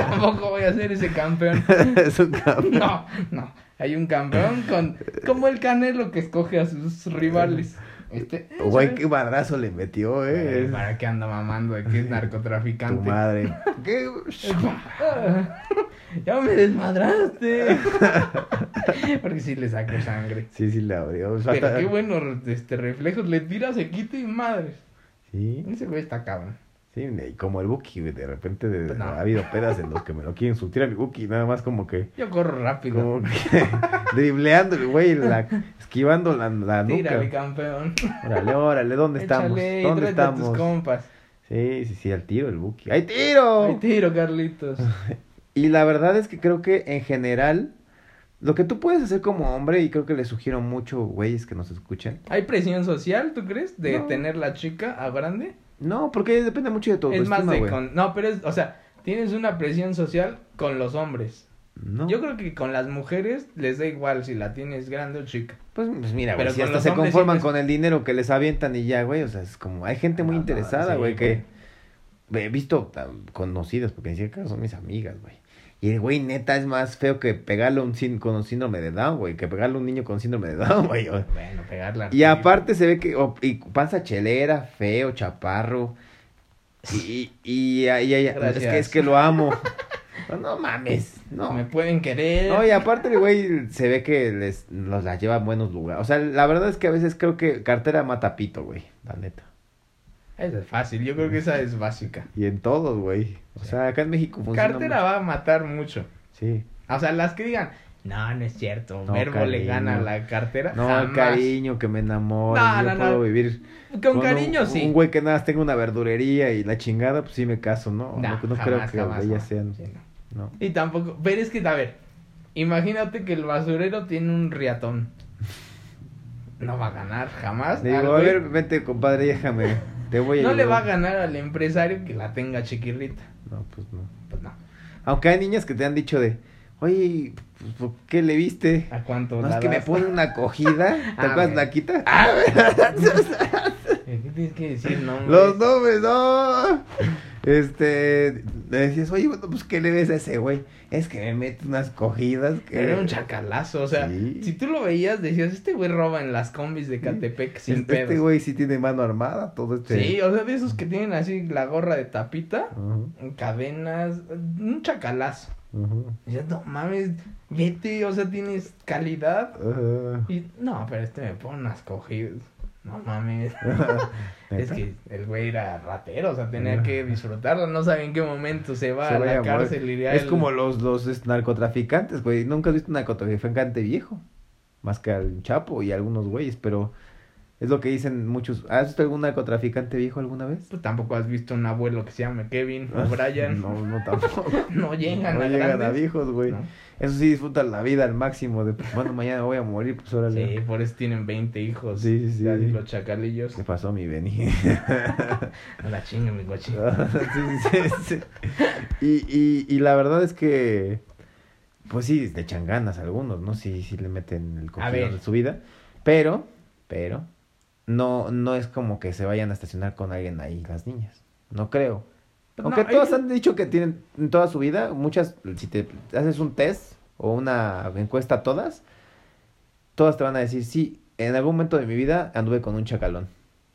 S2: tampoco voy a ser ese campeón. [LAUGHS]
S1: es un campeón.
S2: No, no. Hay un campeón con como el Canelo que escoge a sus rivales. Este, eh,
S1: Güey, qué madrazo le metió, eh.
S2: ¿Para qué anda mamando de que es
S1: Tu
S2: narcotraficante?
S1: madre. [LAUGHS] ¿Qué? [LAUGHS]
S2: Ya me desmadraste. [LAUGHS] Porque sí le saco sangre.
S1: Sí, sí, le abrió.
S2: Pero
S1: Falta-
S2: qué bueno este reflejos. Le tira, se quita y madres.
S1: Sí,
S2: Ese güey está cabrón.
S1: Sí, y como el Buki, güey, de repente de-
S2: Pues no.
S1: ha habido pedas en los que me lo quieren surtir a mi Buki, nada más como que,
S2: Yo corro rápido.
S1: como que [LAUGHS] dribleando el güey, la, esquivando la, la nuca.
S2: Tírale, campeón.
S1: Órale, órale, ¿dónde estamos?
S2: Échale
S1: ¿Dónde
S2: tráete a tus
S1: estamos?
S2: compas.
S1: Sí, sí, sí, al tiro el Buki. ¡Ay, tiro!
S2: Ay, tiro, Carlitos. [LAUGHS]
S1: Y la verdad es que creo que en general, lo que tú puedes hacer como hombre, y creo que le sugiero mucho, güeyes que nos escuchen.
S2: ¿Hay presión social, tú crees? De
S1: No.
S2: tener la chica a grande.
S1: No, porque depende mucho de tu
S2: es más de con... No, pero es... O sea, tienes una presión social con los hombres.
S1: No.
S2: Yo creo que con las mujeres les da igual si la tienes grande o chica.
S1: Pues, pues mira, güey, si hasta se conforman con el dinero que les avientan y ya, güey, o sea, es como, hay gente muy
S2: No, no,
S1: interesada,
S2: sí,
S1: güey, que he visto ah, conocidas, porque en cierto caso son mis amigas, güey. Y el güey, neta, es más feo que pegarle a un sin, con un síndrome de Down, güey, que pegarle a un niño con síndrome de Down, [LAUGHS] güey.
S2: Bueno, pegarla.
S1: Y aparte se ve que, o- y panza chelera, feo, chaparro, y, y, y, y- es, que, es que lo amo. [LAUGHS] No, no mames, no.
S2: Me pueden querer.
S1: No, y aparte el güey se ve que les los la lleva a buenos lugares. O sea, la verdad es que a veces creo que cartera mata pito, güey, la neta.
S2: Esa es fácil. Yo creo que esa es básica.
S1: Y en todos, güey. O sea, acá en México funciona
S2: Cartera va a matar mucho.
S1: Sí.
S2: O sea, las que digan, no, no es cierto.
S1: No,
S2: Verbo le gana a la cartera.
S1: No,
S2: jamás.
S1: cariño que me enamora.
S2: No,
S1: yo
S2: no, no.
S1: puedo vivir
S2: Con,
S1: un-
S2: cariño, sí.
S1: Un güey que nada más tenga una verdurería y la chingada, pues sí me caso, ¿no? No, no,
S2: jamás,
S1: creo que
S2: jamás,
S1: ellas sean.
S2: Sí, no. Y tampoco, pero es que, a ver, imagínate que el basurero tiene un riatón. No va a ganar jamás.
S1: Le digo, a ver, vente, compadre, déjame. Te voy a
S2: no le va a ganar al empresario que la tenga chiquirrita.
S1: No, pues no.
S2: Pues no.
S1: Aunque hay niñas que te han dicho de, oye, pues, ¿por qué le viste?
S2: ¿A cuánto
S1: No, es que me pone una acogida. [LAUGHS] ¿Te acuerdas. Naquita? [LAUGHS]
S2: ¿Qué [LAUGHS] tienes que decir? No,
S1: Los nombres, no. Este, le decías, oye, bueno, pues, ¿qué le ves a ese güey? Es que me mete unas cogidas que...
S2: Era un chacalazo, o sea,
S1: Sí.
S2: si tú lo veías, decías, este güey roba en las combis de Catepec sin
S1: Este
S2: pedos.
S1: güey sí tiene mano armada, todo este...
S2: Sí, o sea, de esos que tienen así la gorra de tapita, cadenas, un chacalazo. Y dices, no mames, vete, o sea, tienes calidad.
S1: ujú.
S2: Y no, pero este me pone unas cogidas. No mames. [LAUGHS] es que el güey era ratero, o sea, tenía que disfrutarlo. No sabe en qué momento se va
S1: Se
S2: a la
S1: a
S2: cárcel. Iría
S1: Es
S2: el-
S1: como los, los narcotraficantes, güey. Nunca has visto un narcotraficante viejo. Más que al Chapo y algunos güeyes, pero Es lo que dicen muchos. ¿Has visto algún narcotraficante viejo alguna vez?
S2: Pues tampoco has visto un abuelo que se llame Kevin o Brian.
S1: No, no [LAUGHS] tampoco.
S2: no llegan
S1: no
S2: a
S1: llegan a viejos, güey.
S2: ¿no?
S1: Eso sí, disfrutan la vida al máximo. De, pues, bueno, mañana voy a morir, pues órale.
S2: Sí, por eso tienen 20 hijos.
S1: Sí, sí, sí.
S2: Los chacalillos.
S1: ¿Qué pasó, mi Beni? [LAUGHS]
S2: A la chinga, mi coche. [LAUGHS]
S1: sí, sí, sí. Y, y, y la verdad es que, pues sí, le echan ganas a algunos, ¿no? Sí, sí le meten el coquillo de su vida. Pero, pero, no, no es como que se vayan a estacionar con alguien ahí las niñas. No creo. Aunque
S2: No,
S1: todas
S2: ellos-
S1: han dicho que tienen en toda su vida, muchas, si te haces un test o una encuesta a todas, todas te van a decir, sí, en algún momento de mi vida anduve con un chacalón.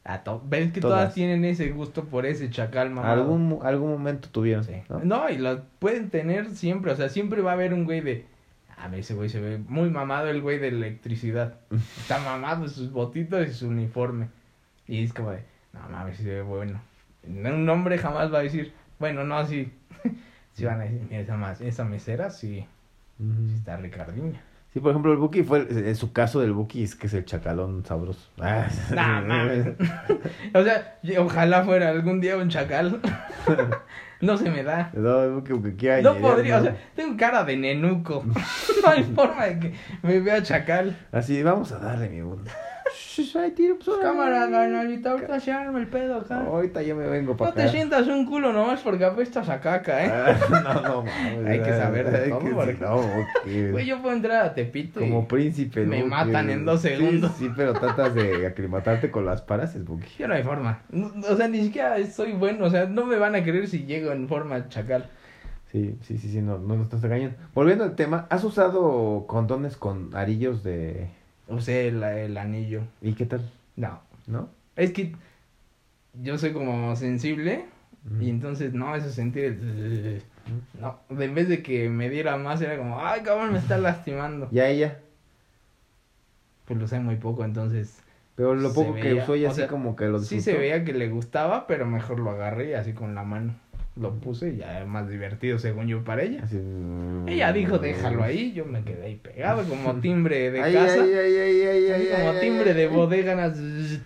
S2: A to- ¿Ves que
S1: Todas.
S2: todas. tienen ese gusto por ese chacal mamado?
S1: Algún, algún momento tuvieron.
S2: Sí.
S1: ¿no?
S2: ¿no? y lo pueden tener siempre. O sea, siempre va a haber un güey de. A ver, ese güey se ve muy mamado, el güey de electricidad. [LAUGHS] Está mamado sus botitos y su uniforme. Y es como de. No mames, se ve bueno. Un hombre jamás va a decir. Bueno, no, sí. [LAUGHS] sí van a decir, mira, esa, esa mesera sí,
S1: Ujú.
S2: sí está Ricardiña.
S1: Sí, por ejemplo, el Buki fue, en su caso del Buki es que es el chacalón sabroso. Ah, [LAUGHS]
S2: Nah, mames. o sea, ojalá fuera algún día un chacal. [LAUGHS] no se me da.
S1: No, el Buki que quiera
S2: No podría, o sea, tengo cara de nenuco. [LAUGHS] no hay forma de que me vea chacal.
S1: Así, vamos a darle mi mundo. Tiro, pues.
S2: Cámara, canalita, ahorita se arma el pedo acá.
S1: Ahorita yo me vengo para
S2: No te
S1: acá.
S2: sientas un culo nomás porque apestas a caca, ¿eh?
S1: Ah, [LAUGHS] no, no, mames.
S2: Hay que saber de
S1: Hay
S2: todo,
S1: que-
S2: porque-
S1: No, ok.
S2: Güey, yo puedo entrar a Tepito y
S1: Como príncipe.
S2: me matan en dos segundos.
S1: Sí, pero tratas de aclimatarte con las paras, el Buki.
S2: yo no hay forma. O sea, ni siquiera soy bueno, o sea, no me van a creer si llego en forma chacal.
S1: Sí, sí, sí, sí, no, no nos estás engañando. Volviendo al tema, ¿has usado condones con arillos de...
S2: Usé el, el anillo.
S1: ¿Y qué tal?
S2: No,
S1: ¿No?
S2: es que yo soy como sensible y entonces no, eso sentir el... No, en vez de que me diera más era como, ay cabrón, me está lastimando.
S1: ¿Y a ella?
S2: Pues lo usé muy poco, entonces
S1: Pero lo poco que usó
S2: o
S1: así
S2: sea,
S1: como que lo
S2: sí
S1: disfrutó.
S2: se veía que le gustaba, pero mejor lo agarré y así con la mano. Lo puse y ya era más divertido según yo para ella. Ella dijo, déjalo ahí, yo me quedé ahí pegado como [LAUGHS] timbre de casa.
S1: ay, ay, ay,
S2: como timbre de bodega. nas-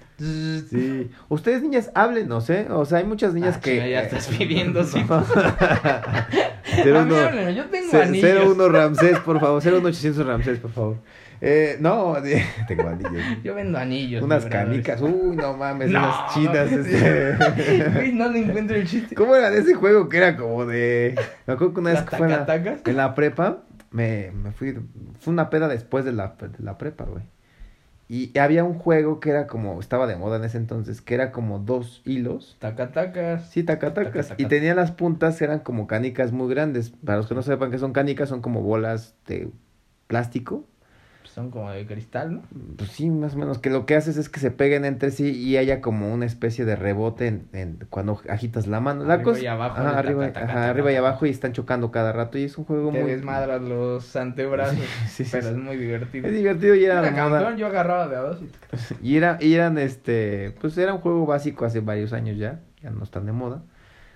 S1: Sí. Ustedes niñas, háblenos, ¿eh? O sea, hay muchas niñas
S2: Ah,
S1: que...
S2: ya estás pidiendo
S1: No.
S2: citas. Háblenme, yo tengo
S1: ce-
S2: anillos.
S1: 01 Ramsés, por favor. 01800 Ramsés, por favor. Eh, no, [LAUGHS] tengo anillos.
S2: Yo vendo anillos.
S1: Unas canicas. Uy, no mames,
S2: No,
S1: unas chinas.
S2: no,
S1: Este. [LAUGHS]
S2: No le encuentro el chiste.
S1: ¿Cómo era de ese juego que era como de... Me acuerdo que una vez
S2: ¿Las
S1: que fue en la,
S2: tacatacas?
S1: en la prepa, me, me fui... Fue una peda después de la, de la prepa, güey. Y había un juego que era como... Estaba de moda en ese entonces, que era como dos hilos.
S2: Tacatacas.
S1: Sí, tacatacas.
S2: Taca, taca.
S1: Y tenía las puntas, eran como canicas muy grandes. Para los que no sepan qué son canicas, son como bolas de plástico.
S2: Son como de cristal, ¿no?
S1: Pues sí, más o menos. Que lo que haces es que se peguen entre sí y haya como una especie de rebote en, en- cuando agitas la mano. La
S2: Arriba
S1: cosa-
S2: y abajo,
S1: Ajá, arriba,
S2: taca, taca,
S1: ajá,
S2: taca,
S1: arriba y abajo y están chocando cada rato. Y es un juego
S2: Te
S1: muy.
S2: desmadras los antebrazos. [LAUGHS]
S1: Sí, sí,
S2: pero
S1: sí.
S2: es muy divertido.
S1: Es divertido y era
S2: yo agarraba de a dos y... [LAUGHS]
S1: Y, era, y eran este. Pues era un juego básico hace varios años ya. Ya no están de moda.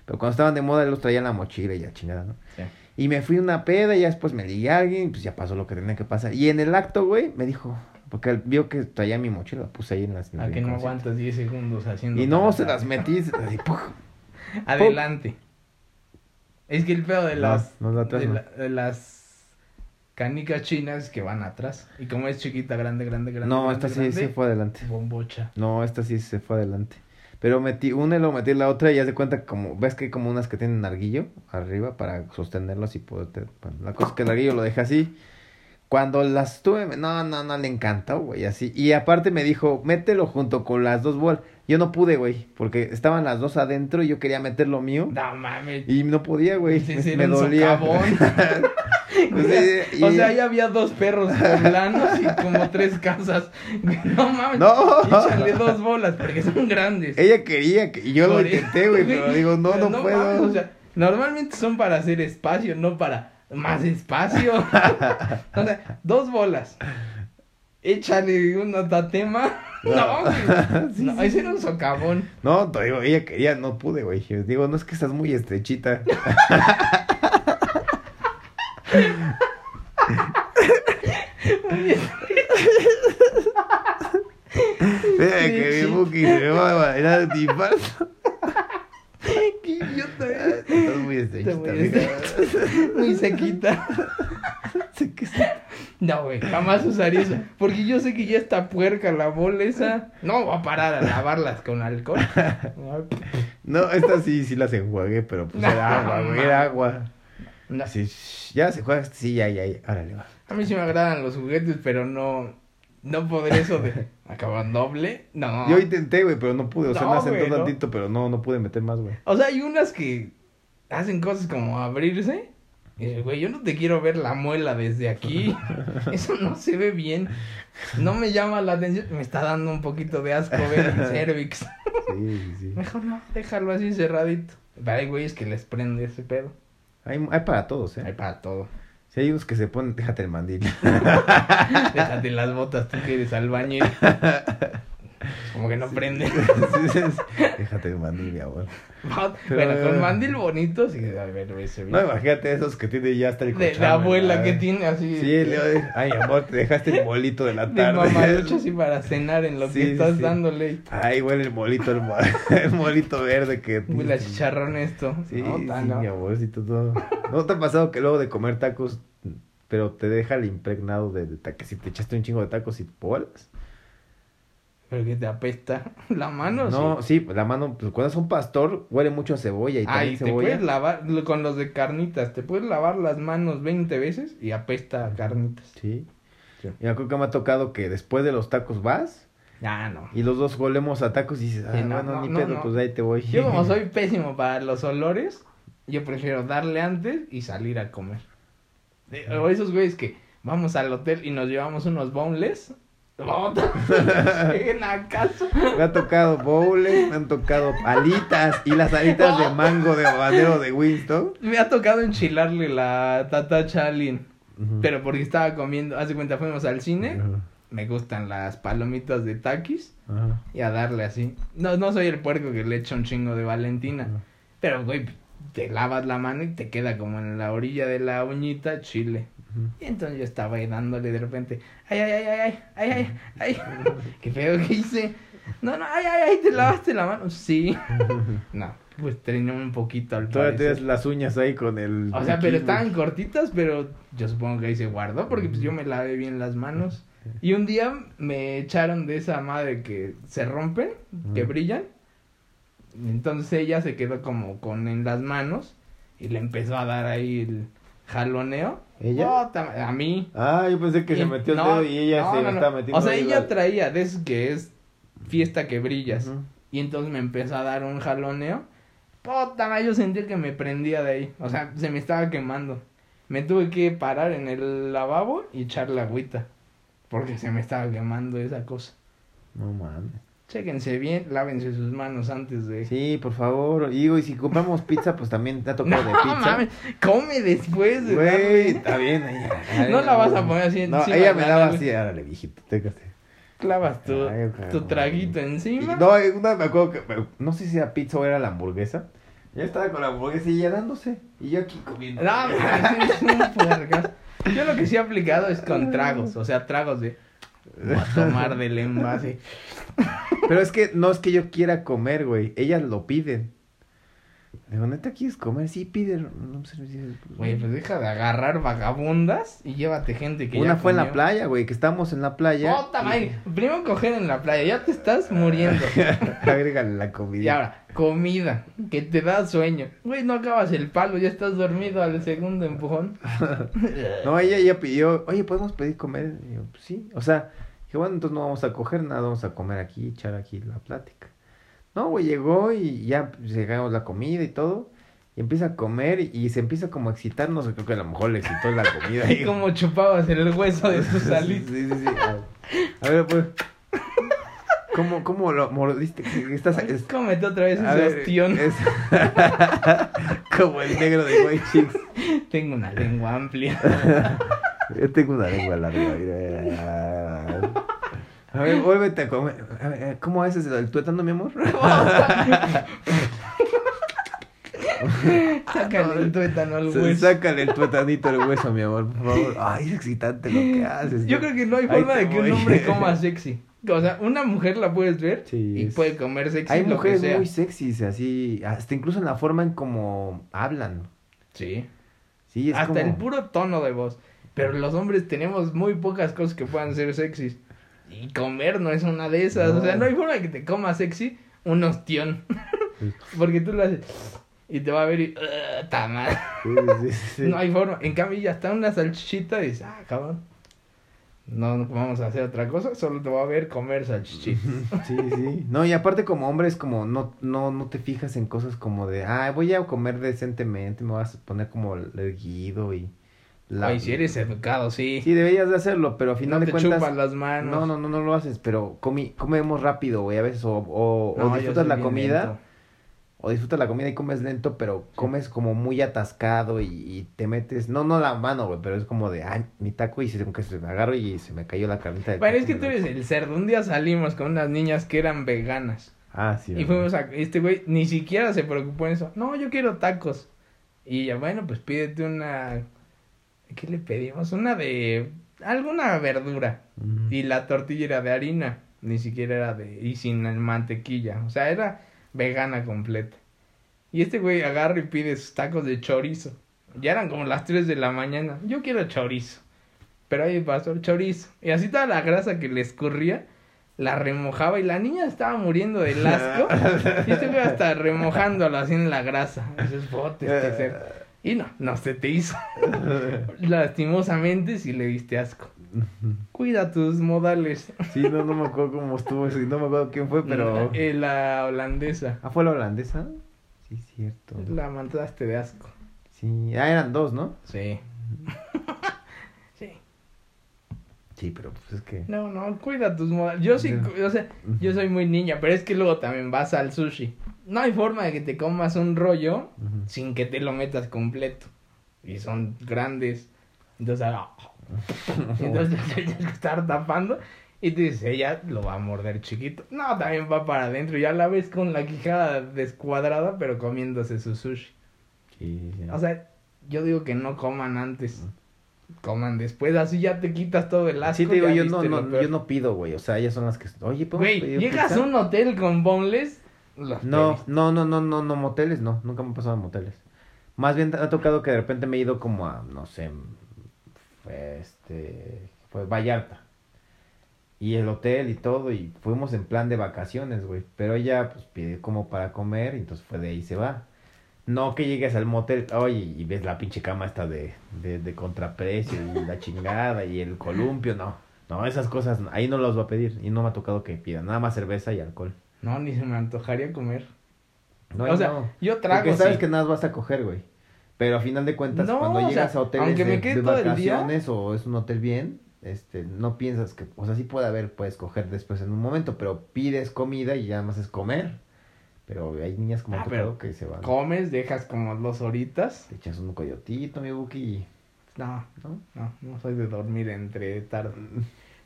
S1: Pero cuando estaban de moda, los traían la mochila y ya chingada, ¿no?
S2: Sí.
S1: Y me fui una peda y ya después me ligué a alguien, pues ya pasó lo que tenía que pasar. Y en el acto, güey, me dijo, porque él vio que traía mi mochila, la puse ahí en las...
S2: A
S1: el
S2: que no aguantas 10 segundos haciendo...
S1: Y no, se las metí, así, ¡puf! [LAUGHS]
S2: Adelante. Es que el pedo de las...
S1: no, no, atrás
S2: de,
S1: no.
S2: la- de las canicas chinas que van atrás. Y como es chiquita, grande, grande, grande.
S1: No,
S2: grande,
S1: esta sí
S2: grande,
S1: se fue adelante.
S2: Bombocha.
S1: No, esta sí se fue adelante. Pero metí una y luego metí la otra y ya se cuenta que como, ves que hay como unas que tienen arguillo arriba para sostenerlos y poder... Bueno, la cosa es que el arguillo lo dejé así. Cuando las tuve, no, no, no le encantó, güey, así. Y aparte me dijo, mételo junto con las dos bolas. Yo no pude, güey, porque estaban las dos adentro y yo quería meter lo mío.
S2: No mames.
S1: Y no podía, güey. Me, me dolía. [LAUGHS] [LAUGHS] Pues,
S2: o sea, ahí había dos perros poblanos [LAUGHS] y como tres casas. [LAUGHS] No mames.
S1: No.
S2: Échale dos bolas porque son grandes.
S1: Ella quería que y yo lo intenté, güey, pero digo, no,
S2: Pero
S1: no, puedo.
S2: mames, o sea, normalmente son para hacer espacio, no para más espacio. o sea, dos bolas. Échale una tatema. No, güey.
S1: Sí,
S2: no,
S1: sí.
S2: ese era un socavón.
S1: No, te digo, ella quería, no pude, güey. Digo, no es que estás muy estrechita. Mira, que se me va a era de infarto.
S2: Qué idiota
S1: Estás
S2: eres.
S1: muy estrechita,
S2: muy sequita. No, güey, jamás usaría eso. Porque yo sé que ya está puerca la bola esa. No va a parar a lavarlas con alcohol. [LAUGHS]
S1: No, esta sí, sí las enjuagué, pero pues era agua, güey, era agua.
S2: No.
S1: Shh, ya se juega, sí, ya, ya, ya. Órale, va.
S2: A mí sí me agradan los juguetes, pero no. No podré eso de [LAUGHS] acabar doble. No.
S1: Yo intenté, güey, pero no pude. O sea,
S2: No,
S1: me asentó
S2: güey, no.
S1: tantito, pero no, no pude meter más, güey.
S2: O sea, hay unas que hacen cosas como abrirse. Y dices, güey, yo no te quiero ver la muela desde aquí. [LAUGHS] Eso no se ve bien. No me llama la atención. Me está dando un poquito de asco ver el [LAUGHS] cervix.
S1: Sí, sí, sí.
S2: Mejor no, déjalo así cerradito. Pero hay güeyes que les prende ese pedo.
S1: Hay, hay para todos,
S2: Hay
S1: ¿eh?
S2: para todo.
S1: Si hay unos que se ponen, déjate el mandil. [LAUGHS]
S2: Déjate las botas, tú que eres albañil. [LAUGHS] Como que no prende. [LAUGHS]
S1: Sí, sí, sí. déjate el mandil, mi amor.
S2: Bueno, con mandil bonito, sí, a ver, ese
S1: No, imagínate esos que tiene ya hasta el
S2: De la abuela que tiene así.
S1: Sí, le ay, amor, te dejaste el molito de la
S2: De
S1: tarde.
S2: mamalucho así [LAUGHS] para cenar en lo que estás dándole.
S1: Ay, huele el molito, el, mo- [LAUGHS] el molito verde que...
S2: Huele a chicharrón esto.
S1: Sí,
S2: No,
S1: sí,
S2: tan, no.
S1: mi amorcito, todo. ¿No te ha pasado que luego de comer tacos, pero te deja el impregnado de, de si te echaste un chingo de tacos y bolas?
S2: Pero que te apesta [LAUGHS] la mano.
S1: No,
S2: sí.
S1: sí, pues la mano, pues cuando es un pastor, huele mucho a cebolla y
S2: Ay, te
S1: cebolla.
S2: puedes lavar con los de carnitas. Te puedes lavar las manos 20 veces y apesta a carnitas.
S1: Sí.
S2: Sí.
S1: Y acuerdo que me ha tocado que después de los tacos vas
S2: Ah, no.
S1: y los dos olemos a tacos y dices, ah,
S2: Sí, no, no,
S1: ni
S2: no,
S1: pedo, pues ahí te voy.
S2: Yo como [LAUGHS] soy pésimo para los olores, yo prefiero darle antes y salir a comer. O esos güeyes que vamos al hotel y nos llevamos unos boneless. En la casa.
S1: Me ha tocado bowls, me han tocado alitas y las alitas de mango de habanero de Winston.
S2: Me ha tocado enchilarle la tatacha a alguien.
S1: Ujú.
S2: Pero porque estaba comiendo, hace cuenta, fuimos al cine. Me gustan las palomitas de taquis. Y a darle así. No, no soy el puerco que le echa un chingo de Valentina. Pero, güey, te lavas la mano y te queda como en la orilla de la uñita chile. Y entonces yo estaba ahí dándole de repente, ay, ay, ay, ay, ay, ay, ay, ay, [LAUGHS] qué feo que hice. No, no, ay, ay, ay, te lavaste la mano. Sí. [LAUGHS] No, pues tenía un poquito al
S1: Todavía tienes las uñas ahí con el.
S2: O sea, pero estaban cortitas, pero yo supongo que ahí se guardó porque pues yo me lavé bien las manos. Y un día me echaron de esa madre que se rompen, que brillan. Entonces ella se quedó como con en las manos y le empezó a dar ahí el jaloneo. A mí.
S1: Ah, yo pensé que se metió el
S2: no,
S1: dedo y ella
S2: no,
S1: se
S2: no,
S1: estaba metiendo.
S2: O sea, ella
S1: la-
S2: traía de eso que es fiesta que brillas. Y entonces me empezó a dar un jaloneo. Puta, yo sentí que me prendía de ahí. O sea, se me estaba quemando. Me tuve que parar en el lavabo y echarle agüita. Porque se me estaba quemando esa cosa.
S1: No mames.
S2: Chéquense bien, lávense sus manos antes de...
S1: Sí, por favor. Y digo, y si compramos pizza, pues también te ha [LAUGHS]
S2: No
S1: tocado de pizza.
S2: mames, come después de
S1: Güey, está bien. ahí, ahí, [LAUGHS]
S2: No la vas a poner así
S1: No,
S2: encima
S1: ella me daba así, árale, viejito, técate.
S2: Clavas tu,
S1: Ay,
S2: tu
S1: no.
S2: traguito
S1: Y-
S2: encima.
S1: No, una me acuerdo que, no sé si era pizza o era la hamburguesa. Yo estaba con la hamburguesa y ella dándose. Y yo aquí comiendo.
S2: No, [LAUGHS] es un. Yo lo que sí he aplicado es con tragos, o sea, tragos de a tomar del envase.
S1: Pero es que no es que yo quiera comer, güey. Ellas lo piden. Digo, ¿neta quieres comer? Sí, piden. No sé,
S2: Güey, pues deja de agarrar vagabundas y llévate gente que
S1: Una
S2: ya
S1: fue en la playa, güey, que estábamos en la playa.
S2: Puta
S1: y-
S2: madre, primero coger en la playa, ya te estás muriendo. [LAUGHS]
S1: Agrégale la comida.
S2: Y ahora, comida, que te da sueño. Güey, no acabas el palo, ya estás dormido al segundo empujón. [LAUGHS]
S1: No, ella ya pidió, oye, ¿podemos pedir comer? Y yo, pues sí. O sea, dije, bueno, entonces no vamos a coger nada, vamos a comer aquí, echar aquí la plática. No, güey, llegó y ya pues, llegamos la comida y todo. Y empieza a comer y se empieza como a excitar, no sé, creo que a lo mejor le excitó la comida. [LAUGHS]
S2: Y como chupabas el hueso de tu [LAUGHS] salita.
S1: Sí, sí, sí. A ver, pues. ¿Cómo, cómo lo mordiste? ¿Qué- qué Estás, es-
S2: Cómete otra vez
S1: a
S2: ese
S1: ver,
S2: ostión.
S1: es- [LAUGHS] como el negro de White Chicks.
S2: Tengo una lengua amplia.
S1: Yo tengo una lengua larga. mira. A ver, vuélvete a comer. A ver, eh, ¿Cómo haces el tuétano, mi amor? [LAUGHS]
S2: Sácale el tuétano al hueso.
S1: Sácale el tuetanito del hueso, mi amor, por favor. Ay, es excitante lo que haces.
S2: Yo creo que no hay forma de que un hombre [LAUGHS] coma sexy. O sea, una mujer la puedes ver
S1: Sí,
S2: y
S1: es-
S2: puede comer sexy
S1: Hay
S2: lo que
S1: mujeres
S2: sea.
S1: muy sexys, así, hasta incluso en la forma en cómo hablan.
S2: Sí.
S1: Sí, es
S2: Hasta
S1: como...
S2: el puro tono de voz. Pero los hombres tenemos muy pocas cosas que puedan ser sexys. Y comer no es una de esas.
S1: No.
S2: O sea, no hay forma de que te comas sexy un ostión. [LAUGHS] Porque tú lo haces y te va a ver y...
S1: Sí, sí, sí.
S2: No hay forma. En cambio, ya está una salchichita y dices, ah, cabrón. No vamos a hacer otra cosa, solo te va a ver comer salchichita. [LAUGHS]
S1: Sí, sí. No, y aparte como hombre es como no, no, no te fijas en cosas como de, ah, voy a comer decentemente, me vas a poner como erguido y... la-
S2: Ay, si eres educado, sí.
S1: Sí, deberías de hacerlo, pero a final
S2: no
S1: de
S2: te
S1: cuentas...
S2: chupas las manos.
S1: No, no, no, no lo haces, pero comi- comemos rápido, güey, a veces, o, o,
S2: No,
S1: disfrutas la comida,
S2: lento.
S1: o disfrutas la comida y comes lento, pero comes como muy atascado y, y te metes, no, no la mano, güey, pero es como de, ay, mi taco y se, como que se me agarro y se me cayó la carnita de
S2: Bueno, es que tú eres el cerdo. Un día salimos con unas niñas que eran veganas.
S1: Ah, sí.
S2: Y fuimos a... Este güey ni siquiera se preocupó en eso. No, yo quiero tacos. Y ella, bueno, pues pídete una... ¿Qué le pedimos? Una de... Alguna verdura. Y la tortilla era de harina. Ni siquiera era de... Y sin mantequilla. O sea, era vegana completa. Y este güey agarra y pide sus tacos de chorizo. Ya eran como las 3 de la mañana. Yo quiero chorizo. Pero ahí pasó el chorizo. Y así toda la grasa que le escurría, la remojaba. Y la niña estaba muriendo del asco. [LAUGHS] y este güey hasta remojándolo así en la grasa. Esos botes que se... Y no, no se te hizo. [LAUGHS] Lastimosamente si le diste asco. Cuida tus modales.
S1: Sí, no, no me acuerdo cómo estuvo eso, no me acuerdo quién fue, pero...
S2: Eh, la holandesa.
S1: Ah, ¿fue la holandesa? Sí, cierto.
S2: La mandaste de asco.
S1: Sí, ah, eran dos, ¿no?
S2: Sí. [LAUGHS] sí.
S1: Sí, pero pues es que...
S2: No, no, cuida tus modales. Yo sí,
S1: Sí.
S2: o sea, yo soy muy niña, pero es que luego también vas al sushi. No hay forma de que te comas un rollo sin que te lo metas completo. Y son grandes. Entonces, ah, [LAUGHS] entonces tienes que estar tapando. Y tú dices, ella lo va a morder chiquito. No, también va para adentro. Ya la ves con la quijada descuadrada, pero comiéndose su sushi.
S1: Sí, sí.
S2: O sea, yo digo que no coman antes. Coman después. Así ya te quitas todo el asco.
S1: Sí, te digo, yo no, no, yo no pido, güey. O sea, ellas son las que. Oye, ¿podemos
S2: Güey,
S1: pedir
S2: llegas a un hotel con boneless.
S1: No, no, no, no, no, no, moteles, no. Nunca me ha pasado a moteles. Más bien ha tocado que de repente me he ido como a, no sé, este, fue Vallarta. Y el hotel y todo, y fuimos en plan de vacaciones, güey. Pero ella, pues, pide como para comer, y entonces fue de ahí se va. No que llegues al motel, oye, y ves la pinche cama esta de, de, de contraprecio, y la chingada, y el columpio, no. No, esas cosas, ahí no las va a pedir, y no me ha tocado que pida, nada más cerveza y alcohol.
S2: No, ni se me antojaría comer.
S1: No,
S2: o sea,
S1: no.
S2: yo trago.
S1: Porque sabes
S2: sí.
S1: que nada vas a coger, güey. Pero a final de cuentas,
S2: No,
S1: cuando llegas
S2: sea,
S1: a hoteles de, de
S2: el día-
S1: vacaciones o es un hotel bien, este, no piensas que, o sea, sí puede haber, puedes coger después en un momento, pero pides comida y ya más es comer. Pero hay niñas como
S2: Ah, pero
S1: que se van.
S2: Comes, dejas como dos horitas.
S1: Te echas un coyotito, mi buki,
S2: No,
S1: ¿no?
S2: no, no soy de dormir entre tarde. [LAUGHS]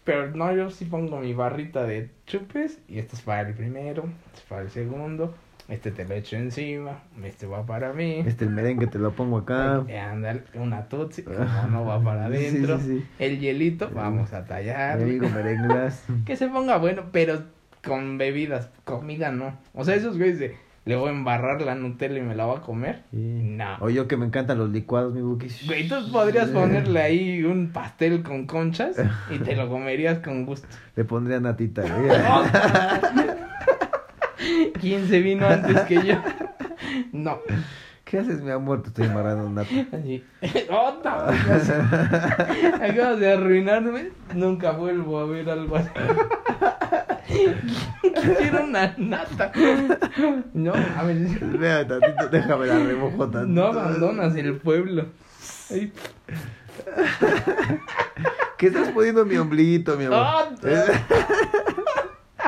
S2: Pero no, yo sí pongo mi barrita de chupes y esto es para el primero, este es para el segundo, este te lo echo encima, este va para mí.
S1: Este el merengue te lo pongo acá.
S2: Eh, ándale, una tutsi, como no va para adentro.
S1: Sí, sí, sí.
S2: El hielito, vamos a tallar. [LAUGHS] Que se ponga bueno, pero con bebidas, comida no. O sea, esos güeyes de, le voy a embarrar la Nutella y me la voy a comer.
S1: Sí.
S2: No.
S1: O yo que me encantan los licuados, mi buki.
S2: Güey, tú podrías ponerle ahí un pastel con conchas y te lo comerías con gusto.
S1: Le pondría natita, güey. [LAUGHS]
S2: ¿Quién se vino antes que yo? No.
S1: ¿Qué haces, mi amor? Te estoy amarrando nata.
S2: Así. [LAUGHS] ¡Otra! Acabas de arruinarme. Nunca vuelvo a ver algo así. [LAUGHS] Quiero una nata. No, a ver.
S1: Vea, tantito, déjame la remojo tantito.
S2: No abandonas el pueblo. Ay,
S1: ¿Qué estás poniendo en mi ombliguito, mi amor?
S2: ¡Ah! [LAUGHS]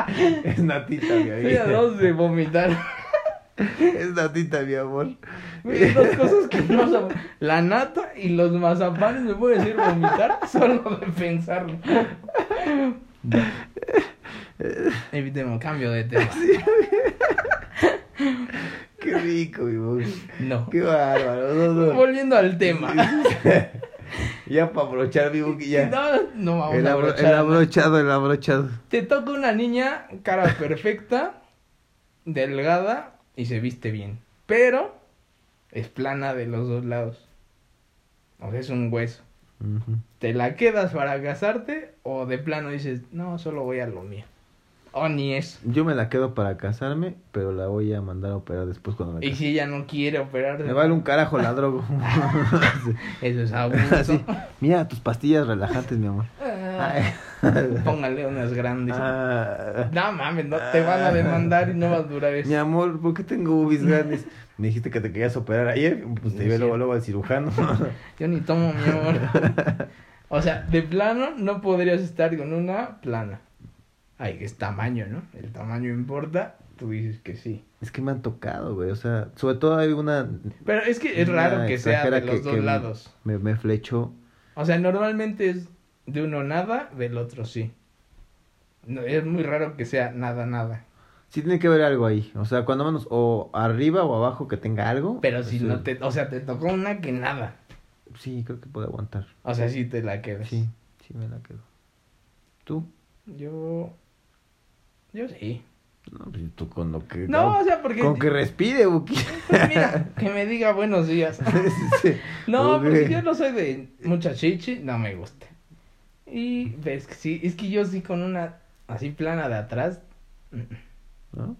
S1: Es, [LAUGHS] es natita, mi
S2: Estoy a
S1: amigo.
S2: dos de vomitar.
S1: Es natita, mi amor.
S2: Hay dos cosas que no son. La nata y los mazapanes me puede decir vomitar solo de pensarlo. Evitemos cambio de tema. [LAUGHS]
S1: Qué rico.
S2: No.
S1: Qué bárbaro. No, no.
S2: Volviendo al tema. [LAUGHS]
S1: Ya para abrochar mi ya.
S2: No, no vamos
S1: el,
S2: a
S1: abro-
S2: abrochar
S1: el abrochado, el abrochado.
S2: Te toca una niña, cara perfecta, delgada y se viste bien. Pero es plana de los dos lados. O sea, es un hueso. ¿Te la quedas para casarte o de plano dices, no, solo voy a lo mío? O ni eso.
S1: Yo me la quedo para casarme, pero la voy a mandar a operar después cuando me
S2: Y
S1: case.
S2: si ella no quiere operarse.
S1: Me vale un carajo la [LAUGHS] droga. [LAUGHS]
S2: Eso es abuso. [LAUGHS]
S1: Así. Mira tus pastillas relajantes, mi amor.
S2: Ah. Póngale unas grandes.
S1: Ah.
S2: No mames, no te van a demandar y no va a durar eso.
S1: Mi amor, ¿por qué tengo boobies grandes? Me dijiste que te querías operar ayer, pues te llevé luego, luego al cirujano.
S2: Yo ni tomo, mi amor. O sea, de plano no podrías estar con una plana. Ay, que es tamaño, ¿no? El tamaño importa. Tú dices que sí.
S1: es que me han tocado, güey. O sea, sobre todo hay una.
S2: Pero es que es raro que sea de los dos
S1: que
S2: lados.
S1: Me, me flechó.
S2: O sea, normalmente es de uno nada, del otro sí. No, es muy raro que sea nada, nada.
S1: Sí, tiene que haber algo ahí. O sea, cuando menos, o arriba o abajo que tenga algo.
S2: Pero si
S1: Eso-
S2: no te... O sea, te tocó una que nada.
S1: Sí, creo que puede aguantar.
S2: O sea, sí te la quedas.
S1: Sí, sí me la quedo. ¿Tú?
S2: Yo... Yo sí.
S1: No, pues tú con lo que.
S2: No, o sea, porque...
S1: con que respire, Buki.
S2: Pues mira, que me diga buenos días. [LAUGHS]
S1: Sí.
S2: No,
S1: Ok.
S2: porque yo no soy de mucha chichi, no me gusta. Y ves que sí, es que yo sí con una así plana de atrás,
S1: ¿No?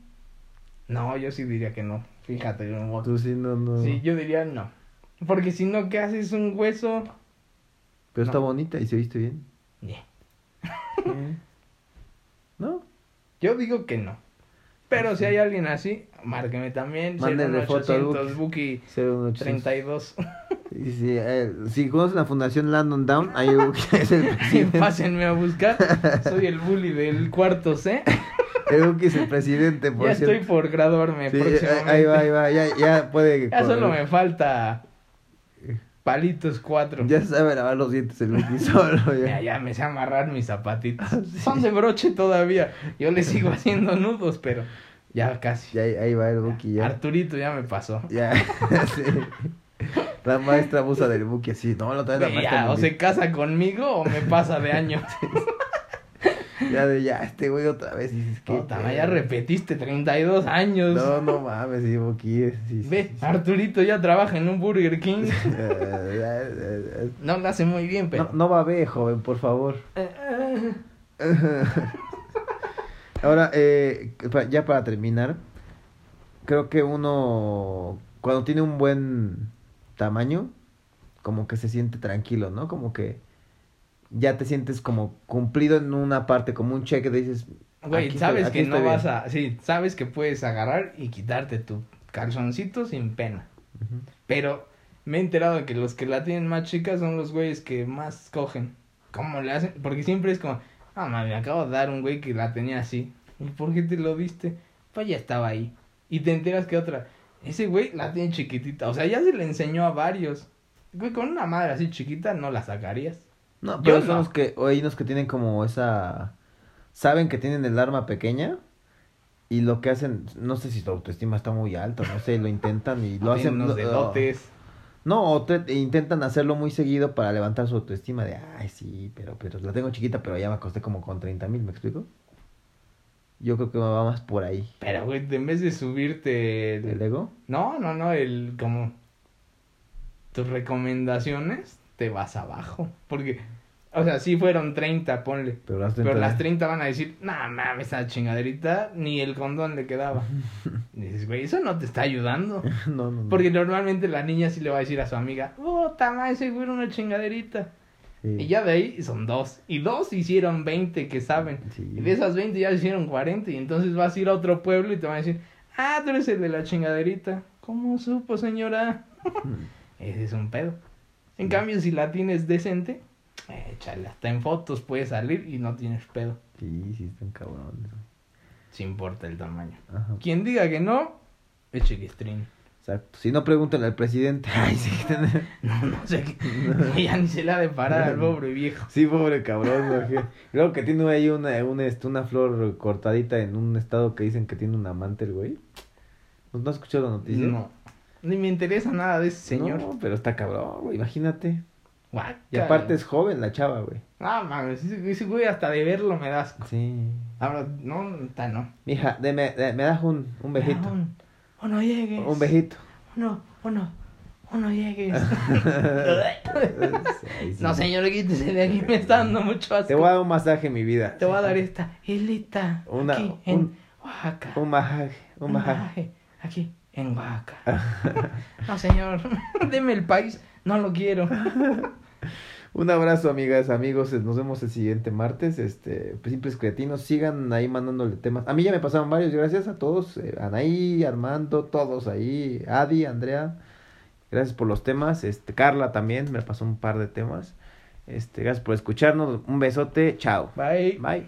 S2: no, yo sí diría que no. Fíjate, no.
S1: Tú sí, no, no.
S2: Sí, yo diría no. Porque si no, ¿qué haces? Un hueso.
S1: Pero está bonita y se viste bien.
S2: Ñe. [LAUGHS]
S1: ¿No?
S2: Yo digo que no. Pero si hay alguien así, márqueme también.
S1: Mándenle foto al
S2: 0800 Buki
S1: 01800.
S2: 32.
S1: Y si, eh, si conocen la fundación Landon Down, ahí [LAUGHS] Buki es el presidente.
S2: Pásenme a buscar. Soy el bully del cuarto C.
S1: El Buki es el presidente, por
S2: Ya
S1: cierto.
S2: estoy por graduarme
S1: Sí, ahí,
S2: próximamente.
S1: ahí va, ahí va. Ya, ya puede.
S2: Ya solo me falta palitos cuatro.
S1: Ya sabe lavar los dientes el solo.
S2: Ya,
S1: Ya.
S2: ya me sé amarrar mis zapatitos. [LAUGHS] Son de broche todavía. Yo le sigo [LAUGHS] haciendo nudos, pero ya casi.
S1: Ya, ahí, va el Buki. Ya.
S2: Arturito ya me pasó.
S1: Ya. [LAUGHS] sí. La maestra abusa del Buki así. No, la otra vez la maestra.
S2: Ya, o se casa conmigo o me pasa de año.
S1: Ya de ya, este güey otra vez. Dices que.
S2: Puta, ya repetiste 32 años.
S1: No, no mames, sí, sí,
S2: Ve. Arturito ya trabaja en un Burger King. [LAUGHS]
S1: Eh, eh, eh,
S2: No lo hace muy bien, pero.
S1: No, no va a ver, joven, por favor. [LAUGHS] Ahora, eh, ya para terminar, creo que uno, cuando tiene un buen tamaño, como que se siente tranquilo, ¿no? Como que ya te sientes como cumplido en una parte, como un cheque, dices,
S2: Güey, sabes
S1: estoy-
S2: que no vas a. Sí, sabes que puedes agarrar y quitarte tu calzoncito sin pena. Pero me he enterado de que los que la tienen más chicas son los güeyes que más cogen. ¿Cómo le hacen? Porque siempre es como, ah, mami, me acabo de dar un güey que la tenía así. ¿Y por qué te lo diste? Pues ya estaba ahí. Y te enteras que otra, ese güey la tiene chiquitita. O sea, ya se le enseñó a varios. Güey, con una madre así chiquita no la sacarías.
S1: No,
S2: Yo
S1: pero son
S2: no.
S1: los que, o hay unos que tienen como esa, saben que tienen el arma pequeña y lo que hacen, no sé si su autoestima está muy alta, no sé, lo intentan y lo [LAUGHS] hacen.
S2: Unos dedotes.
S1: No, o te- intentan hacerlo muy seguido para levantar su autoestima de, ay, sí, pero, pero la tengo chiquita, pero ya me acosté como con 30 mil, ¿me explico? Yo creo que me va más por ahí.
S2: Pero, güey, en vez de subirte... el-
S1: ¿El ego?
S2: No, no, no, el como tus recomendaciones te vas abajo, porque o sea, sí fueron 30, ponle,
S1: Pero las
S2: pero
S1: 30
S2: las 30 van a decir, "Nah, mames, esa chingaderita ni el condón le quedaba." [LAUGHS] Y dices, "Güey, eso no te está ayudando." [LAUGHS]
S1: no, no, no.
S2: Porque normalmente la niña sí le va a decir a su amiga, "Puta madre, ese güey era una chingaderita."
S1: Sí.
S2: Y ya de ahí son dos. Y dos hicieron 20 que saben.
S1: Sí.
S2: Y de esas 20 ya hicieron 40. Y entonces vas a ir a otro pueblo y te van a decir, ah, tú eres el de la chingaderita. ¿Cómo supo, señora? [LAUGHS] Ese es un pedo. En
S1: Sí.
S2: cambio, si la tienes decente, échale. Hasta en fotos puedes salir y no tienes pedo.
S1: Sí, sí, están cabrones.
S2: Si importa el tamaño.
S1: Ajá.
S2: Quien diga que no, eche guistrín.
S1: Exacto. Si no, pregúntenle al presidente. [LAUGHS] Ay, sí. [LAUGHS]
S2: No, no sé qué. [LAUGHS] ya ni se le ha de parar al pobre viejo.
S1: Sí, pobre cabrón. Luego que tiene ahí una, una, este, una flor cortadita en un estado que dicen que tiene un amante el güey. ¿No, no has escuchado la noticia?
S2: No. Ni me interesa nada de ese señor.
S1: No, pero está cabrón, güey. Imagínate.
S2: Guácala.
S1: Y aparte es joven la chava, güey.
S2: No, mames, ese, ese güey hasta de verlo me das.
S1: Sí.
S2: Ahora, no, está no.
S1: Mija, deme, de- me das un, un besito.
S2: Ah, un- uno llegues.
S1: Un besito.
S2: Uno, uno, uno llegues. [LAUGHS]
S1: Ay, sí.
S2: no, señor, quítese de aquí, me está dando mucho asco.
S1: Te voy a dar un masaje en mi vida.
S2: Te voy a dar esta islita
S1: Una-
S2: aquí en Oaxaca.
S1: Un masaje, un masaje
S2: aquí en Oaxaca. [LAUGHS] no, señor, [LAUGHS] deme el país, no lo quiero.
S1: Un abrazo, amigas, amigos. Nos vemos el siguiente martes. Este, simples creatinos, sigan ahí mandándole temas. A mí ya me pasaron varios, gracias a todos. Eh, Anaí, Armando, todos ahí. Adi, Andrea. Gracias por los temas. Este, Carla también me pasó un par de temas. Este, gracias por escucharnos. Un besote. Chao.
S2: Bye.
S1: Bye.